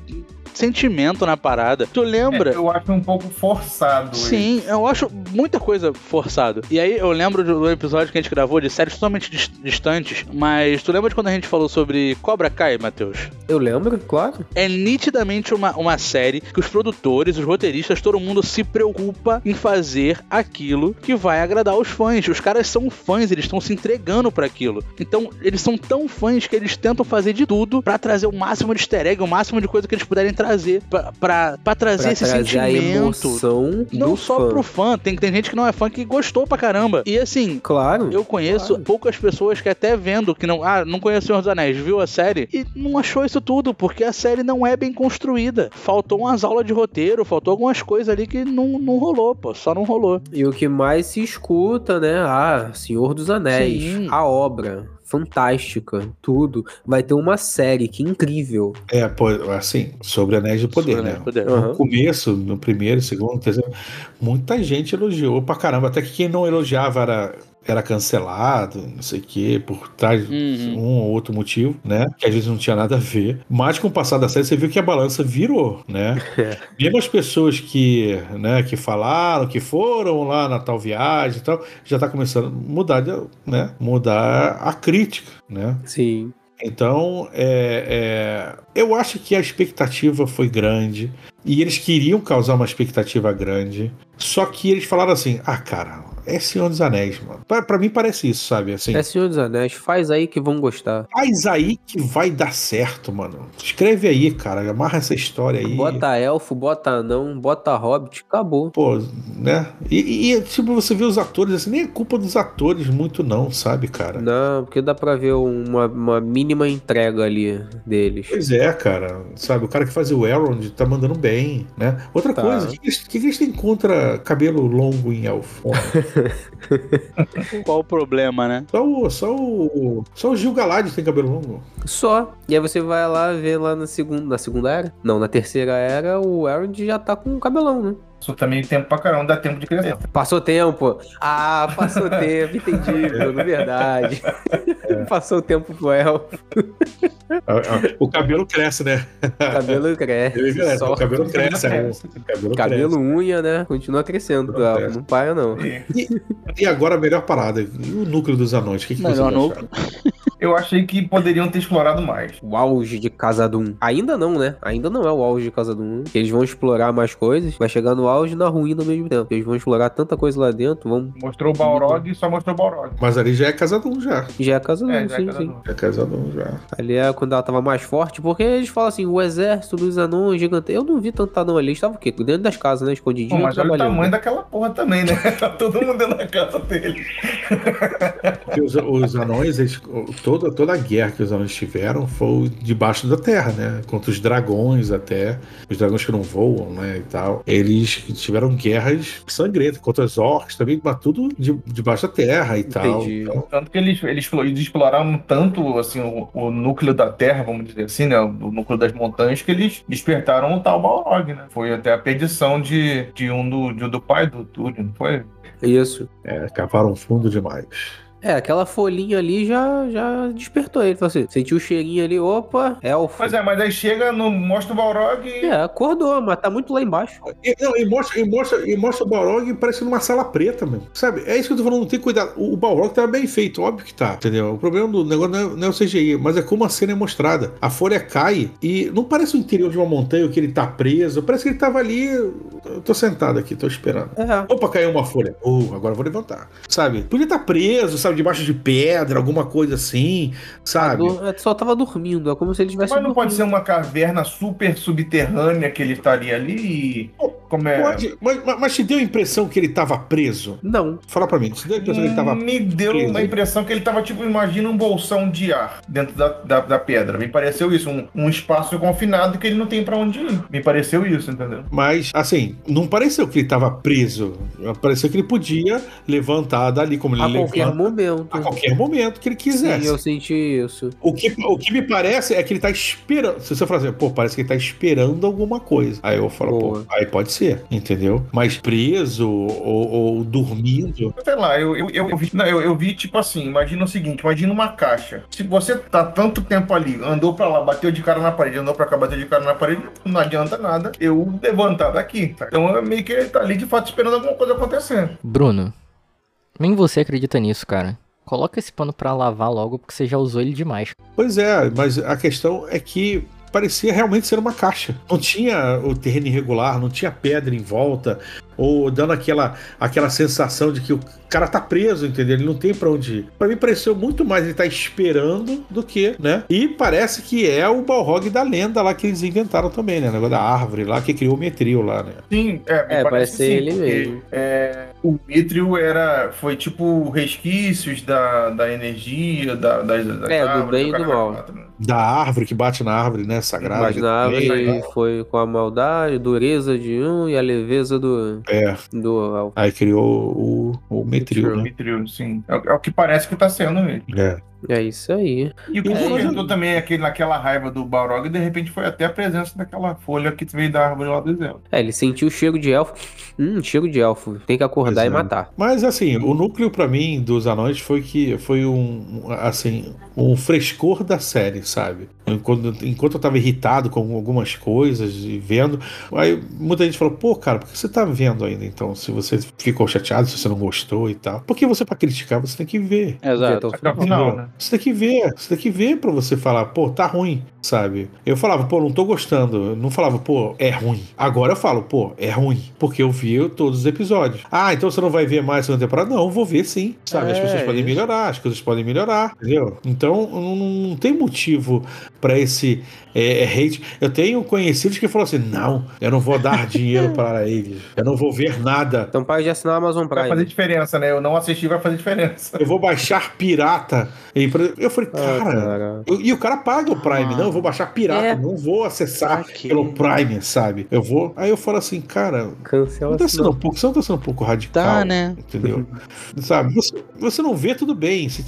sentimento na parada. Tu lembra? É, eu acho um pouco forçado. Sim, eu acho muita coisa forçada. E aí eu lembro do episódio que a gente gravou de séries totalmente dis- distantes, mas tu lembra de quando a gente falou sobre Cobra Kai, Matheus? Eu lembro, claro. É nitidamente uma, uma série que os produtores, os roteiristas, todo mundo se preocupa em fazer aquilo que vai agradar os fãs. Os caras são fãs, eles estão se entregando pra aquilo. Então, eles são tão fãs que eles tentam fazer de tudo pra trazer o máximo de easter egg, o máximo de coisa que eles puderem trazer pra, pra, pra trazer Pra esse trazer sentimento. Não só fã. pro fã, tem, tem gente que não é fã que gostou pra caramba. E assim, Claro. eu conheço Claro. poucas pessoas que até vendo que não, ah, não conhece o Senhor dos Anéis, viu a série e não achou isso tudo, porque a série não é bem construída. Faltou umas aulas de roteiro, faltou algumas coisas ali que não, não rolou, pô, só não rolou. E o que mais se escuta, né? Ah, Senhor dos Anéis, Sim. a obra. Fantástica, tudo. Vai ter uma série que incrível. É, pô, assim, sobre Anéis de Poder, Sobre né? Anéis de Poder. No começo, no primeiro, segundo, terceiro, muita gente elogiou pra caramba. Até que quem não elogiava era, era cancelado, não sei o quê, por trás de Uhum. um ou outro motivo, né? Que às vezes não tinha nada a ver. Mas com o passar da série, você viu que a balança virou, né? É. Mesmo as pessoas que, né, que falaram, que foram lá na tal viagem e tal, já tá começando a mudar, né? Mudar a crítica, né? Sim. Então, é, é, eu acho que a expectativa foi grande e eles queriam causar uma expectativa grande. Só que eles falaram assim: ah, cara, é Senhor dos Anéis, mano. Pra, pra mim parece isso, sabe? Assim, É Senhor dos Anéis, faz aí que vão gostar. faz aí que vai dar certo, mano. Escreve aí, cara. Amarra essa história aí. Bota elfo, bota anão, bota hobbit, acabou. Pô, né? E, e, tipo, você vê os atores, assim, nem é culpa dos atores muito, não, sabe, cara? Não, porque dá pra ver uma, uma mínima entrega ali deles. Pois é, cara. Sabe, o cara que faz o Elrond tá mandando bem, né? Outra Tá. coisa, o que, que que eles têm contra cabelo longo em elfo? Qual o problema, né? Só o, só o, só o Gil Galad tem cabelo longo. Só. E aí você vai lá ver lá na segunda, na segunda era? Não, na terceira era o Elrond já tá com cabelão, né? Isso também tempo pra caramba, dá tempo de crescer. Passou tempo. Ah, passou tempo, entendi, Bruno, verdade. Passou tempo pro elfo, O cabelo cresce, né? o cabelo cresce. Ele só- o cabelo cresce. é, o cabelo Cabelo, cresce. unha, né? Continua crescendo, Cabelo tá? cresce. Não paia, não. E agora a melhor parada. E o núcleo dos anões? O que, que Melhor acharam? Eu achei que poderiam ter explorado mais. O auge de Casa Doom. Ainda não, né? Ainda não é o auge de Casa Doom. Eles vão explorar mais coisas. Vai chegar no auge e na ruína ao mesmo tempo. Eles vão explorar tanta coisa lá dentro. Vão... Mostrou o Balrog e só mostrou o Balrog. Mas ali já é casadão já. Já é Casa Doom, É, já é sim, cada sim. Já é casadão já. Ali é quando ela tava mais forte, porque eles falam assim, o exército dos anões gigante. Eu não vi tanto anão ali, eles estavam o quê? Dentro das casas, né? Pô, Escondidinho, mas olha o tamanho daquela porra também, né? Tá todo mundo dentro da casa dele. Os, os anões, eles- toda, toda a guerra que os anões tiveram foi debaixo da terra, né? Contra os dragões até. Os dragões que não voam, né? E tal. Eles tiveram guerras sangrentas contra os orcs também, mas tudo de, debaixo da terra e tal. Entendi. Então, Tanto que eles, eles, eles exploraram tanto assim, o, o núcleo da Terra, vamos dizer assim, né? O núcleo das montanhas, que eles despertaram o tal Balrog, né? Foi até a perdição de, de um do, de um do pai do Túlio, não foi? Isso. é, cavaram fundo demais. É, aquela folhinha ali já, já despertou ele. Falou assim, sentiu o cheirinho ali, opa, elfo. Pois é, mas aí chega, no, mostra o Balrog e. É, acordou, mas tá muito lá embaixo. E, não, e, mostra, e, mostra, e mostra o Balrog parecendo uma sala preta, mano. Sabe? É isso que eu tô falando, não tem cuidado. O, o Balrog tá bem feito, óbvio que tá, entendeu? O problema do negócio não é, não é o CGI, mas é como a cena é mostrada. A folha cai e não parece o interior de uma montanha que ele tá preso, parece que ele tava ali. Eu tô sentado aqui, tô esperando. É. Opa, caiu uma folha. Oh, agora eu vou levantar. Sabe? Podia estar preso, sabe? Debaixo de pedra, alguma coisa assim, sabe? É, só tava dormindo, é como se ele tivesse Mas não pode ser dormindo. uma caverna super subterrânea que ele estaria ali e. Como é. Pode, mas, mas- mas te deu a impressão que ele tava preso? Não. Fala pra mim, te deu a impressão que ele tava Me deu preso. uma impressão que ele tava, tipo, imagina um bolsão de ar dentro da, da, da pedra. Me pareceu isso, um, um espaço confinado que ele não tem pra onde ir. Me pareceu isso, entendeu? Mas, assim, não pareceu que ele estava preso. Pareceu que ele podia levantar dali, como ele A qualquer levanta momento. a qualquer momento que ele quisesse. Sim, eu senti isso. O, que, o que me parece é que ele tá esperando. Se você falar assim, pô, parece que ele tá esperando alguma coisa. Aí eu falo, Boa. pô, aí pode ser, entendeu? Mas preso ou, ou dormindo. Sei lá, eu, eu, eu, vi, não, eu, eu vi, tipo assim, imagina o seguinte, imagina uma caixa. Se você tá tanto tempo ali, andou pra lá, bateu de cara na parede, andou pra cá, bateu de cara na parede, não adianta nada eu levantar daqui. tá? Então é meio que ele tá ali de fato esperando alguma coisa acontecer. Bruno, nem você acredita nisso, cara. Coloca esse pano pra lavar logo, porque você já usou ele demais. Pois é, mas a questão é que parecia realmente ser uma caixa. Não tinha o terreno irregular, não tinha pedra em volta, ou dando aquela, aquela sensação de que o cara tá preso, entendeu? Ele não tem pra onde ir. Pra mim pareceu muito mais ele tá esperando do que, né? E parece que é o Balrog da lenda lá que eles inventaram também, né? O negócio da árvore lá que criou o Metril lá, né? Sim, é, É, parece ser ele porque, mesmo. é, o Mithril era, foi tipo resquícios da, da energia, da, das, das É, do árvores, bem e do mal. né? Da árvore que bate na árvore, né? Sagrada. Mas na árvore né? foi com a maldade, dureza de um e a leveza do. É. do. Aí criou o, o Metril, né? Sim. É, o- é o que parece que tá sendo ele. É. É isso aí. E o que E aí- despertou também aquele, naquela raiva do Balrog, e de repente foi até a presença daquela folha que veio da árvore lá do exemplo. É, ele sentiu o cheiro de elfo. Hum, cheiro de elfo. Tem que acordar Pois e é. matar. Mas assim, o núcleo pra mim dos anões foi que foi um assim, um frescor da série, sabe? Enquanto, enquanto eu tava irritado com algumas coisas e vendo, aí muita gente falou: "Pô, cara, por que você tá vendo ainda então? Se você ficou chateado, se você não gostou e tal. Porque você pra criticar, você tem que ver. Exato. Até o final, né? Você tem que ver, você tem que ver pra você falar, pô, tá ruim, sabe? Eu falava, pô, não tô gostando. Eu não falava, pô, é ruim. Agora eu falo, pô, é ruim. Porque eu vi todos os episódios. Ah, então você não vai ver mais a segunda temporada? Não, vou ver sim. Sabe? as É, pessoas podem isso. melhorar, as coisas podem melhorar, entendeu? Então não, não tem motivo pra esse é, é, hate. Eu tenho conhecidos que falam assim: não, eu não vou dar dinheiro para eles. Eu não vou ver nada. Então para de assinar a Amazon Vai fazer Prime. diferença, né? Eu não assisti, vai fazer diferença. Eu vou baixar pirata. E Eu falei, Ah, cara. cara. Eu- E o cara paga o Prime, Ah. não, eu vou baixar pirata, É. não vou acessar Aqui. pelo Prime, sabe? Eu vou. Aí eu falo assim, cara, Cancela não tá sendo um pouco, você não tá sendo um pouco radical. Tá, né? Entendeu? sabe? Você, você não vê, tudo bem. Se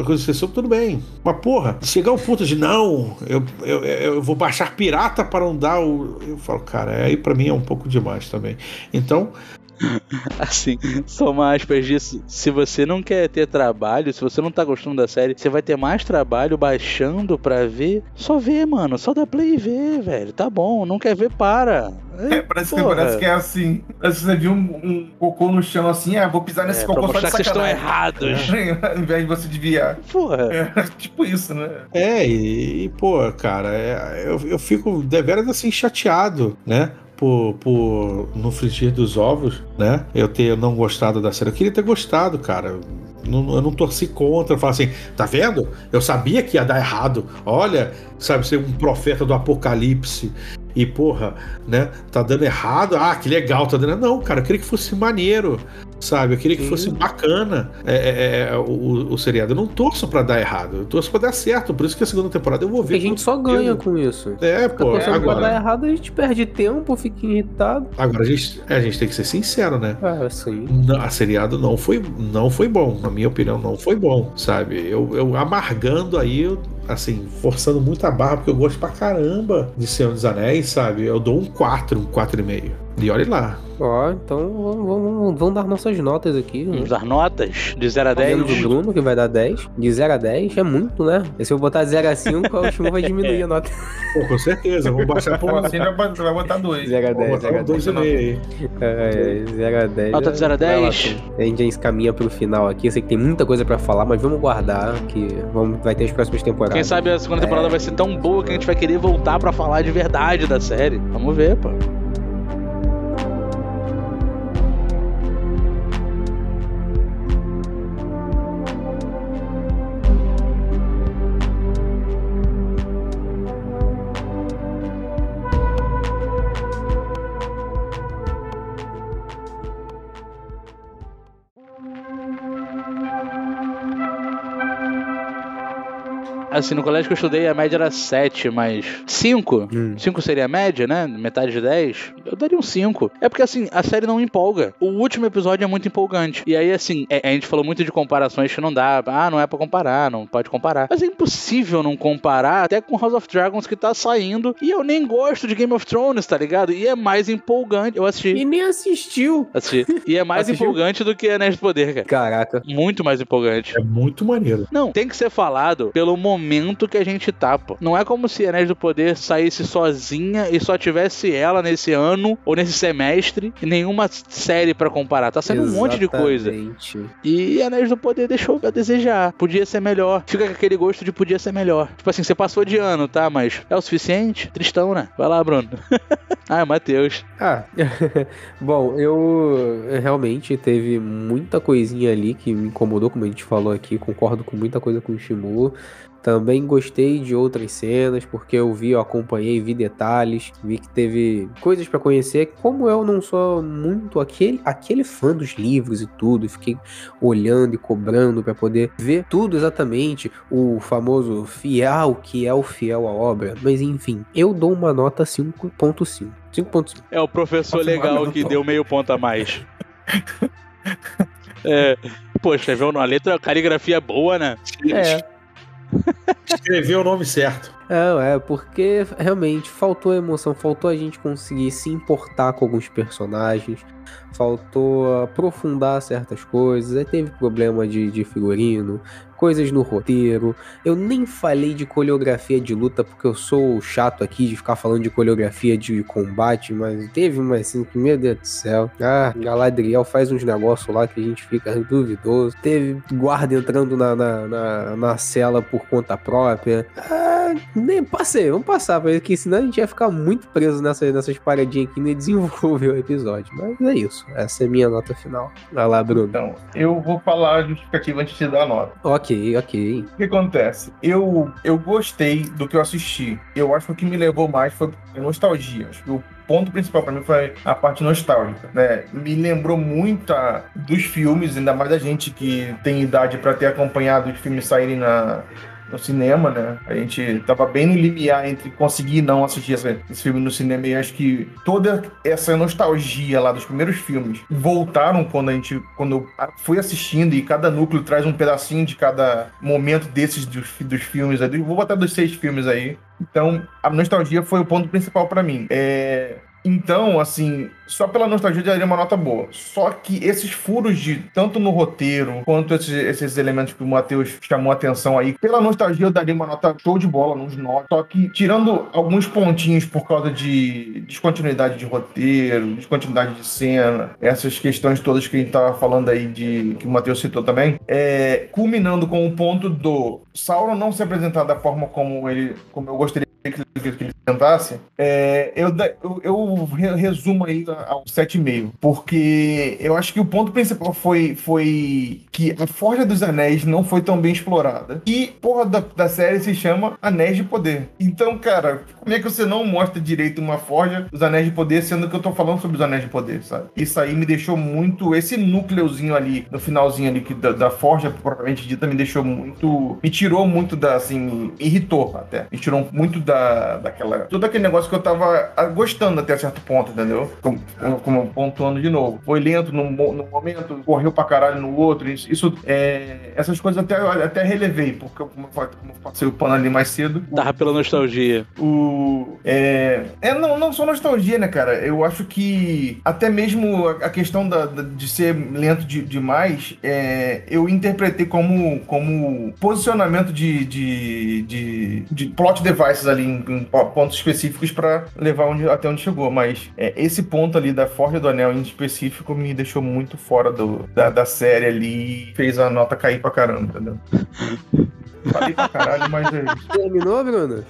a coisa que você soube, tudo bem. Mas, porra, chegar ao ponto de não, eu, eu, eu vou baixar pirata para não dar o. Eu falo, cara, aí pra mim é um pouco demais também. Então, Assim, soma aspas disso. Se você não quer ter trabalho, se você não tá gostando da série, você vai ter mais trabalho baixando pra ver. Só vê, mano. Só dá play e vê, velho. Tá bom. Não quer ver, para. É, parece, que, parece que é assim. Parece que você viu um, um cocô no chão assim, ah, vou pisar nesse É, pra cocô só mostrar de que vocês estão sacanagem. errados. Ao invés de você desviar. Porra. É, tipo isso, né? É, e, e, pô, cara, é, eu, eu fico deveras assim chateado, né? Por, por no frigir dos ovos, né? Eu ter não gostado da série. Eu queria ter gostado, cara. Não- eu não torci contra, eu falo assim, tá vendo? Eu sabia que ia dar errado. Olha, sabe, ser um profeta do apocalipse. E, porra, né? Tá dando errado. Ah, que legal, tá dando. Não, cara, eu queria que fosse maneiro. Sabe? Eu queria que Sim. fosse bacana é, é, é, o, o seriado. Eu não torço pra dar errado. Eu torço pra dar certo. Por isso que a segunda temporada eu vou ver. A gente só ganha com isso. É, pô. torcendo pra dar Agora, errado, a gente perde tempo, fica irritado. agora a, gente, é, a gente tem que ser sincero, né? Ah, assim. Não, A seriado não foi, não foi bom, na minha opinião, não foi bom, sabe? Eu, eu amargando aí, eu, assim, forçando muito a barra, porque eu gosto pra caramba de Senhor dos Anéis, sabe? Eu dou um 4, um 4,5. E olha lá. Ó, então vamos, vamos, vamos dar nossas notas aqui. né? Vamos dar notas de 0 a 10. Menos o Bruno, que vai dar 10. De 0 a 10 é muito, né? E se eu botar 0 a 5, o último vai diminuir a nota. Pô, com certeza, vamos baixar Pô, pra assim vai, botar- vai botar dois. 0 a Vamos 10, 0 botar a um 10. 2,5 aí. É, 0 a 10. Nota de 0 a Vai lá, 10. Tom. A gente já encaminha pro final aqui. Eu sei que tem muita coisa pra falar, mas vamos guardar, que vamos, vai ter as próximas temporadas. Quem sabe a segunda temporada vai ser tão boa que a gente vai querer voltar pra falar de verdade da série. Vamos ver, pô. Assim, no colégio que eu estudei, a média era 7, mas 5? Hum. 5 seria a média, né? Metade de 10. Eu daria um 5. É porque, assim, a série não empolga. O último episódio é muito empolgante. E aí, assim, é- a gente falou muito de comparações que não dá. Ah, não é pra comparar, não pode comparar. Mas é impossível não comparar até com House of Dragons que tá saindo. E eu nem gosto de Game of Thrones, tá ligado? E é mais empolgante. Eu assisti. E nem assistiu. Assisti. E é mais empolgante do que Anéis do Poder, cara. Caraca. Muito mais empolgante. É muito maneiro. Não, tem que ser falado pelo momento que a gente tá, pô. Não é como se Anéis do Poder saísse sozinha e só tivesse ela nesse ano ou nesse semestre e nenhuma série pra comparar. Tá saindo um monte de coisa. Exatamente. E Anéis do Poder deixou a desejar. Podia ser melhor. Fica com aquele gosto de podia ser melhor. Tipo assim, você passou de ano, tá? Mas é o suficiente? Tristão, né? Vai lá, Bruno. ah, Matheus. Ah, bom, eu realmente teve muita coisinha ali que me incomodou, como a gente falou aqui. Concordo com muita coisa com o Shimu. Também gostei de outras cenas, porque eu vi, eu acompanhei, vi detalhes, vi que teve coisas pra conhecer. Como eu não sou muito aquele, aquele fã dos livros e tudo, fiquei olhando e cobrando pra poder ver tudo exatamente, o famoso fiel que é o fiel à obra. Mas enfim, eu dou uma nota 5.5. 5.5. É o professor legal que deu meio ponto a mais. é. Pô, escreveu numa letra, caligrafia boa, né? É, Escreveu o nome certo. É, é, porque realmente faltou emoção, faltou a gente conseguir se importar com alguns personagens, faltou aprofundar certas coisas, aí teve problema de, de figurino, coisas no roteiro. Eu nem falei de coreografia de luta, porque eu sou chato aqui de ficar falando de coreografia de combate, mas teve uma assim que, meu Deus do céu. Ah, Galadriel faz uns negócios lá que a gente fica duvidoso. Teve guarda entrando na, na, na, na cela por conta própria. Ah, nem passei, vamos passar, porque senão a gente ia ficar muito preso nessa, nessas paradinhas aqui e nem desenvolver o episódio. Mas é isso, essa é a minha nota final. Vai lá, Bruno. Então, eu vou falar a justificativa antes de dar a nota. Ok, ok. O que acontece? Eu, eu gostei do que eu assisti. Eu acho que o que me levou mais foi a nostalgia. Acho que o ponto principal pra mim foi a parte nostálgica, né? Me lembrou muito a- dos filmes, ainda mais da gente que tem idade pra ter acompanhado os filmes saírem na no cinema, né? A gente tava bem no limiar entre conseguir não assistir essa- esse filme no cinema e acho que toda essa nostalgia lá dos primeiros filmes voltaram quando a gente quando eu fui assistindo e cada núcleo traz um pedacinho de cada momento desses dos, dos filmes aí. Vou botar dos seis filmes aí. Então, a nostalgia foi o ponto principal pra mim. É, então, assim, só pela nostalgia daria uma nota boa. Só que esses furos de tanto no roteiro quanto esses, esses elementos que o Matheus chamou a atenção aí, pela nostalgia eu daria uma nota show de bola, uns 9. Só que tirando alguns pontinhos por causa de descontinuidade de roteiro, descontinuidade de cena, essas questões todas que a gente tava falando aí de que o Matheus citou também, é, culminando com o ponto do Sauron não se apresentar da forma como ele, como eu gostaria que ele, tentasse, é, eu, eu, eu re- resumo aí ao 7,5. Porque eu acho que o ponto principal foi, foi que a Forja dos Anéis não foi tão bem explorada. E, porra, da, da série se chama Anéis de Poder. Então, cara, como é que você não mostra direito uma Forja dos Anéis de Poder, sendo que eu tô falando sobre os Anéis de Poder, sabe? Isso aí me deixou muito. Esse núcleozinho ali, no finalzinho ali, que da, da Forja, propriamente dita, me deixou muito. Me tirou muito da, assim, irritou até. Me tirou muito da, daquela. Todo aquele negócio que eu tava gostando até certo ponto, entendeu? Como pontuando de novo. Foi lento num, num momento, correu pra caralho no outro. Isso, é, essas coisas até, até relevei, porque eu, como eu passei o pano ali mais cedo. Tava pela nostalgia. O. É, é não, não só nostalgia, né, cara? Eu acho que até mesmo a, a questão da, da- de ser lento de- demais, é, eu interpretei como, como posicionamento de, de, de, de plot devices ali em, em po- pontos específicos pra levar onde- até onde chegou. Mas é, esse ponto ali da Forja do Anel em específico me deixou muito fora do, da, da série ali e fez a nota cair pra caramba, entendeu? Falei pra caralho, mas é isso. Terminou, Bruno?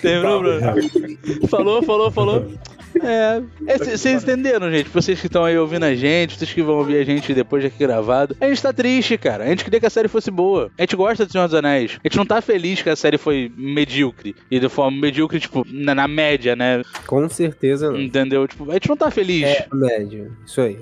Terminou, Bruno? Falou, falou, falou. É, é, c- vocês entenderam, gente? Vocês que estão aí ouvindo a gente, vocês que vão ouvir a gente depois daqui gravado. A gente tá triste, cara. A gente queria que a série fosse boa. A gente gosta do Senhor dos Anéis. A gente não tá feliz que a série foi medíocre. E de forma medíocre, tipo, na, na média, né? Com certeza não. Entendeu? Tipo, a gente não tá feliz. É, médio. Isso aí.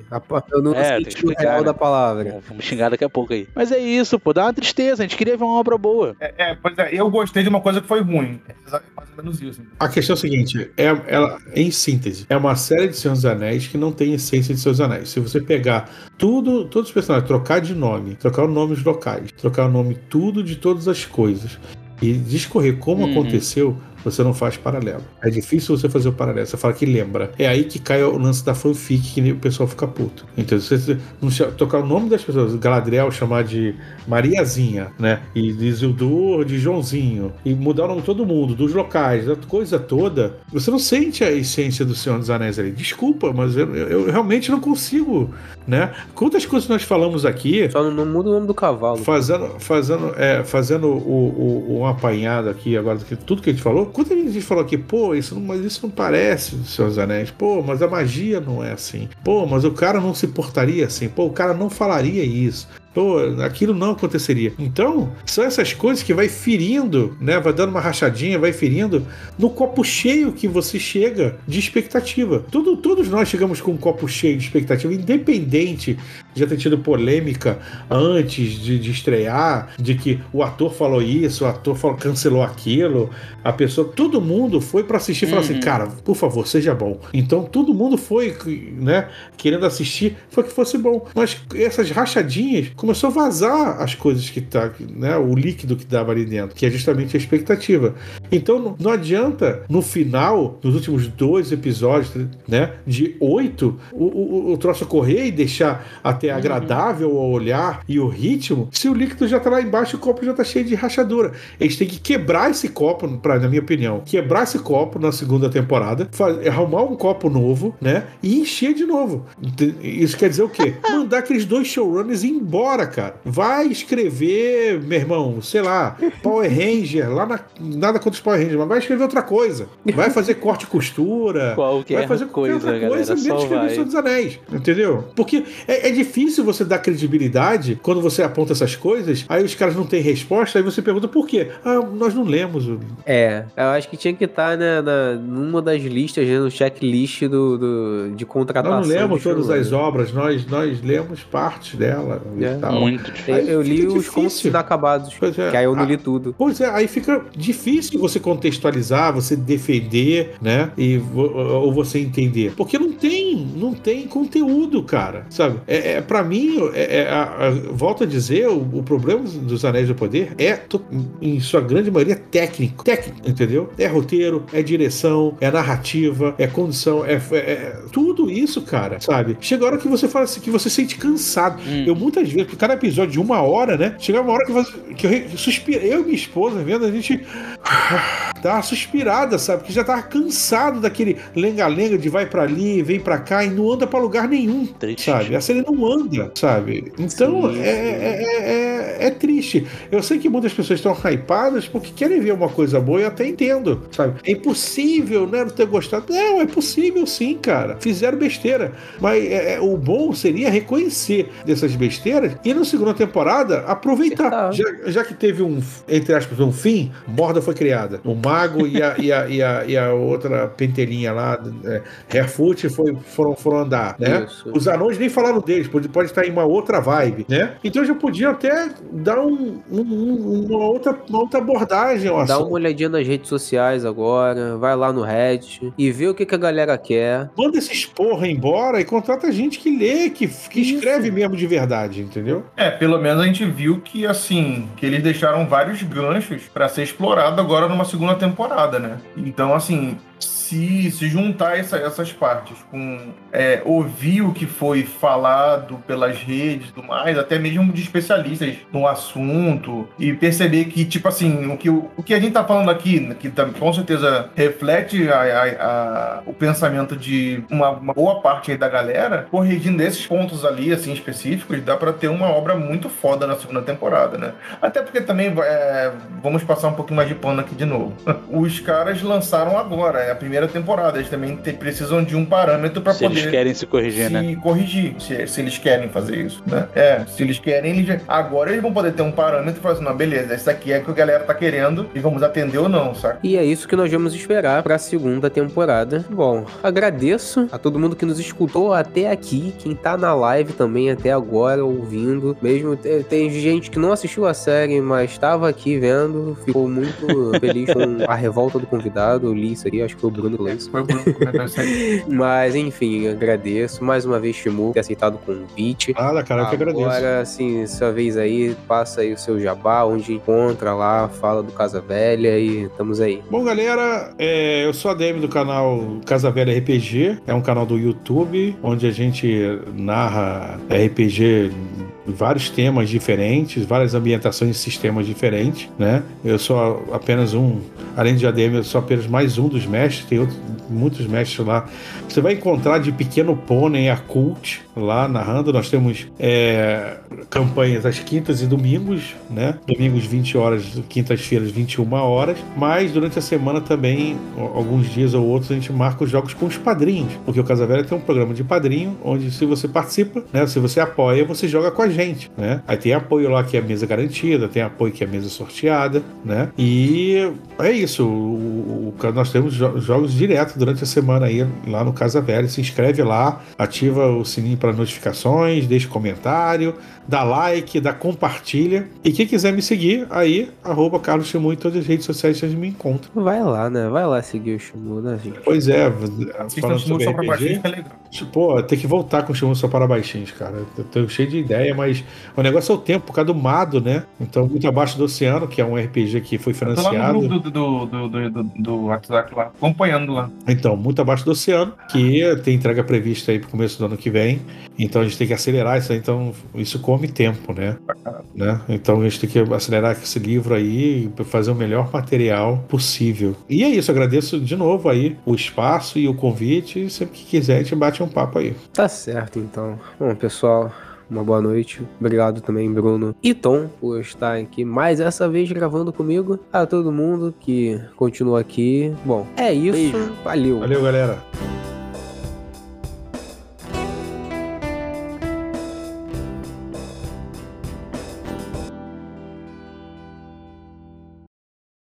Eu não É, sentido explicar, real né? da palavra. Bom, Vamos xingar daqui a pouco aí. Mas é isso, pô. Dá uma tristeza. A gente queria ver uma obra boa. É, é, pois é, eu gostei de uma coisa que foi ruim. É mais ou menos isso. A questão é a seguinte, é, ela, em síntese, é uma série de Senhor dos Anéis que não tem essência de Senhor dos Anéis. Se você pegar tudo, todos os personagens, trocar de nome, trocar os nomes locais, trocar o nome tudo de todas as coisas e discorrer como Uhum. aconteceu, você não faz paralelo. É difícil você fazer o paralelo. Você fala que lembra. É aí que cai o lance da fanfic que o pessoal fica puto. Então, você não tocar o nome das pessoas, Galadriel chamar de Mariazinha, né? E de Isildur de Joãozinho. E mudar o nome de todo mundo, dos locais, da coisa toda. Você não sente a essência do Senhor dos Anéis ali. Desculpa, mas eu, eu- eu realmente não consigo, né? Quantas coisas nós falamos aqui Só não, muda o nome do cavalo. fazendo, fazendo, é, fazendo o, o, o- apanhado aqui agora tudo que a gente falou. Quanta gente falou aqui, pô, isso não, mas isso não parece dos dos Anéis. Pô, mas a magia não é assim. Pô, mas o cara não se portaria assim. Pô, o cara não falaria isso. Pô, aquilo não aconteceria. Então, são essas coisas que vai ferindo, né? Vai dando uma rachadinha, vai ferindo no copo cheio que você chega de expectativa. Tudo, todos nós chegamos com um copo cheio de expectativa, independente de ter tido polêmica antes de, de estrear, de que o ator falou isso, o ator falou, cancelou aquilo, a pessoa, todo mundo foi para assistir e falou assim, cara, por favor, seja bom. Então todo mundo foi, né, querendo assistir, foi que fosse bom. Mas essas rachadinhas começou a vazar as coisas que tá, né, o líquido que dava ali dentro, que é justamente a expectativa. Então não, não adianta no final, nos últimos dois episódios, né, de oito, o, o, o troço correr e deixar até agradável ao olhar e o ritmo, se o líquido já tá lá embaixo, o copo já tá cheio de rachadura. Eles têm que quebrar esse copo, pra, na minha opinião, quebrar esse copo na segunda temporada, faz- arrumar um copo novo, né? E encher de novo. Isso quer dizer o quê? Mandar aqueles dois showrunners embora, cara. Vai escrever, meu irmão, sei lá, Power Ranger, lá na. Nada contra os Power Rangers, mas vai escrever outra coisa. Vai fazer corte e costura. Qualquer vai fazer qualquer coisa, outra coisa, galera, menos escrever vai. Senhor dos Anéis. Entendeu? Porque é, é difícil você dar credibilidade quando você aponta essas coisas, aí os caras não têm resposta, aí você pergunta por quê? Ah, nós não lemos. É, eu acho que tinha que estar né, na, numa das listas, né, no checklist do, do, de contratação. Nós não lemos todas as obras, nós, nós lemos parte dela É. tal. Muito Eu, difícil. eu li Fica os difícil. contos inacabados, Pois é. que aí eu não Ah, li tudo. Pois é, aí fica difícil você contextualizar, você defender, né? E ou você entender. Porque não tem, não tem conteúdo, cara. Sabe? É, é, para mim, é, é, a- a- volto a dizer, o, o problema dos Anéis do Poder é, em sua grande maioria, técnico. Técnico, entendeu? É roteiro, é direção, é narrativa, é condição, é, é- é tudo isso, cara. Sabe? Chega a hora que você fala assim, que você se sente cansado. Hum. Eu muitas vezes, porque cada episódio de uma hora, né? Chegava uma hora que, que eu re- suspira, eu e minha esposa vendo, a gente uma suspirada, sabe? Que já tava cansado daquele lenga-lenga de vai pra ali, vem pra cá e não anda pra lugar nenhum, Triste. sabe? A série não anda, sabe? Então Sim, é, é, é, é triste. Eu sei que muitas pessoas estão hypadas porque querem ver uma coisa boa e até entendo, sabe? É impossível, né? Não ter gostado. Não, é possível sim, cara. Fizeram besteira. Mas é, é, o bom seria reconhecer dessas besteiras e na segunda temporada aproveitar. Acertar. Já, já que teve um, entre aspas, um fim, Morda foi criada. O mago e a, e a, e a, e a outra pentelinha lá, é, Harefoot, foi, foram, foram andar, né? Isso. Os anões nem falaram deles, pode, pode estar em uma outra vibe, né? Então já podiam até dar um- um- um- uma, outra, uma outra abordagem Dá uma olhadinha nas redes sociais agora, vai lá no Reddit e vê o que, que a galera quer. Manda esses porra embora e contrata gente que lê, que, que escreve mesmo de verdade, entendeu? É, pelo menos a gente viu que, assim, que eles deixaram vários ganchos pra ser explorado agora numa segunda temporada, né? Então, assim, se, se juntar essa- essas partes com é, ouvir o que foi falado pelas redes e tudo mais, até mesmo de especialistas no assunto, e perceber que, tipo assim, o que, o, que a gente tá falando aqui, que com certeza reflete a- a- a- o pensamento de uma, uma boa parte da galera, corrigindo esses pontos ali, assim, específicos, dá pra ter uma obra muito foda na segunda temporada, né? Até porque também, é, vamos passar um pouquinho mais de pano aqui de novo. Os caras lançaram agora, é a primeira temporada, eles também te- precisam de um parâmetro pra Se poder eles querem se corrigir, se né? corrigir, se, se eles querem fazer isso, né? É, se eles querem, eles já- agora eles vão poder ter um parâmetro e falar assim, não, beleza, esse aqui é o que a galera tá querendo e vamos atender ou não, saca? E é isso que nós vamos esperar pra segunda temporada. Bom, agradeço a todo mundo que nos escutou até aqui, quem tá na live também até agora ouvindo. Mesmo te- tem gente que não assistiu a série, mas estava aqui vendo, ficou muito feliz com a revolta do convidado. Eu li isso aqui, acho que foi o Bruno que leu isso. Foi isso aí. Mas enfim, agradeço mais uma vez, por ter aceitado o convite. Nada, cara, eu que agradeço. Agora, assim, sua vez aí, passa aí o seu jabá, onde encontra lá, fala do Casa Velha e estamos aí. Bom, galera, é, eu sou a DM do canal Casa Velha RPG, é um canal do YouTube onde a gente narra RPG vários temas diferentes, várias ambientações e sistemas diferentes, né? Eu sou apenas um, além de ADM, eu sou apenas mais um dos mestres, tem outros, muitos mestres lá. Você vai encontrar de Pequeno Pônei a Cult lá narrando. Nós temos é, campanhas às quintas e domingos, né? Domingos 20 horas, quintas-feiras 21 horas. Mas durante a semana também, alguns dias ou outros, a gente marca os jogos com os padrinhos. Porque o Casa Velha tem um programa de padrinho, onde se você participa, né? Se você apoia, você joga com a gente. né? Aí tem apoio lá que é mesa garantida, tem apoio que é mesa sorteada, né? E é isso. O, o- nós temos jo- jogos direto durante a semana aí lá no Casa Velha. Se inscreve lá, ativa o sininho para notificações, deixa comentário, dá like, dá compartilha. E quem quiser me seguir, aí, arroba Carlos Chimu em todas as redes sociais vocês me encontram. Vai lá, né? Vai lá seguir o Shimu, né, gente? Pois é, falando o Shimu sobre só pra RPG, fica legal. Pô, tem que voltar com o Shimu só para baixinhos, cara. Eu tô cheio de ideia, mas o negócio é o tempo, por causa do Mado, né? Então, muito abaixo do oceano, que é um RPG que foi Eu tô financiado. do, do, do, do, do, WhatsApp lá, acompanhando lá. Então, muito abaixo do oceano, que tem entrega prevista aí pro começo do ano que vem. Então a gente tem que acelerar isso aí, então isso come tempo, né? né? Então a gente tem que acelerar esse livro aí para fazer o melhor material possível. E é isso, agradeço de novo aí o espaço e o convite. E sempre que quiser, a gente bate um papo aí. Tá certo, então. Bom, pessoal, uma boa noite. Obrigado também, Bruno e Tom, por estar aqui mais essa vez gravando comigo. A todo mundo que continua aqui. Bom, é isso. Valeu. Valeu, galera.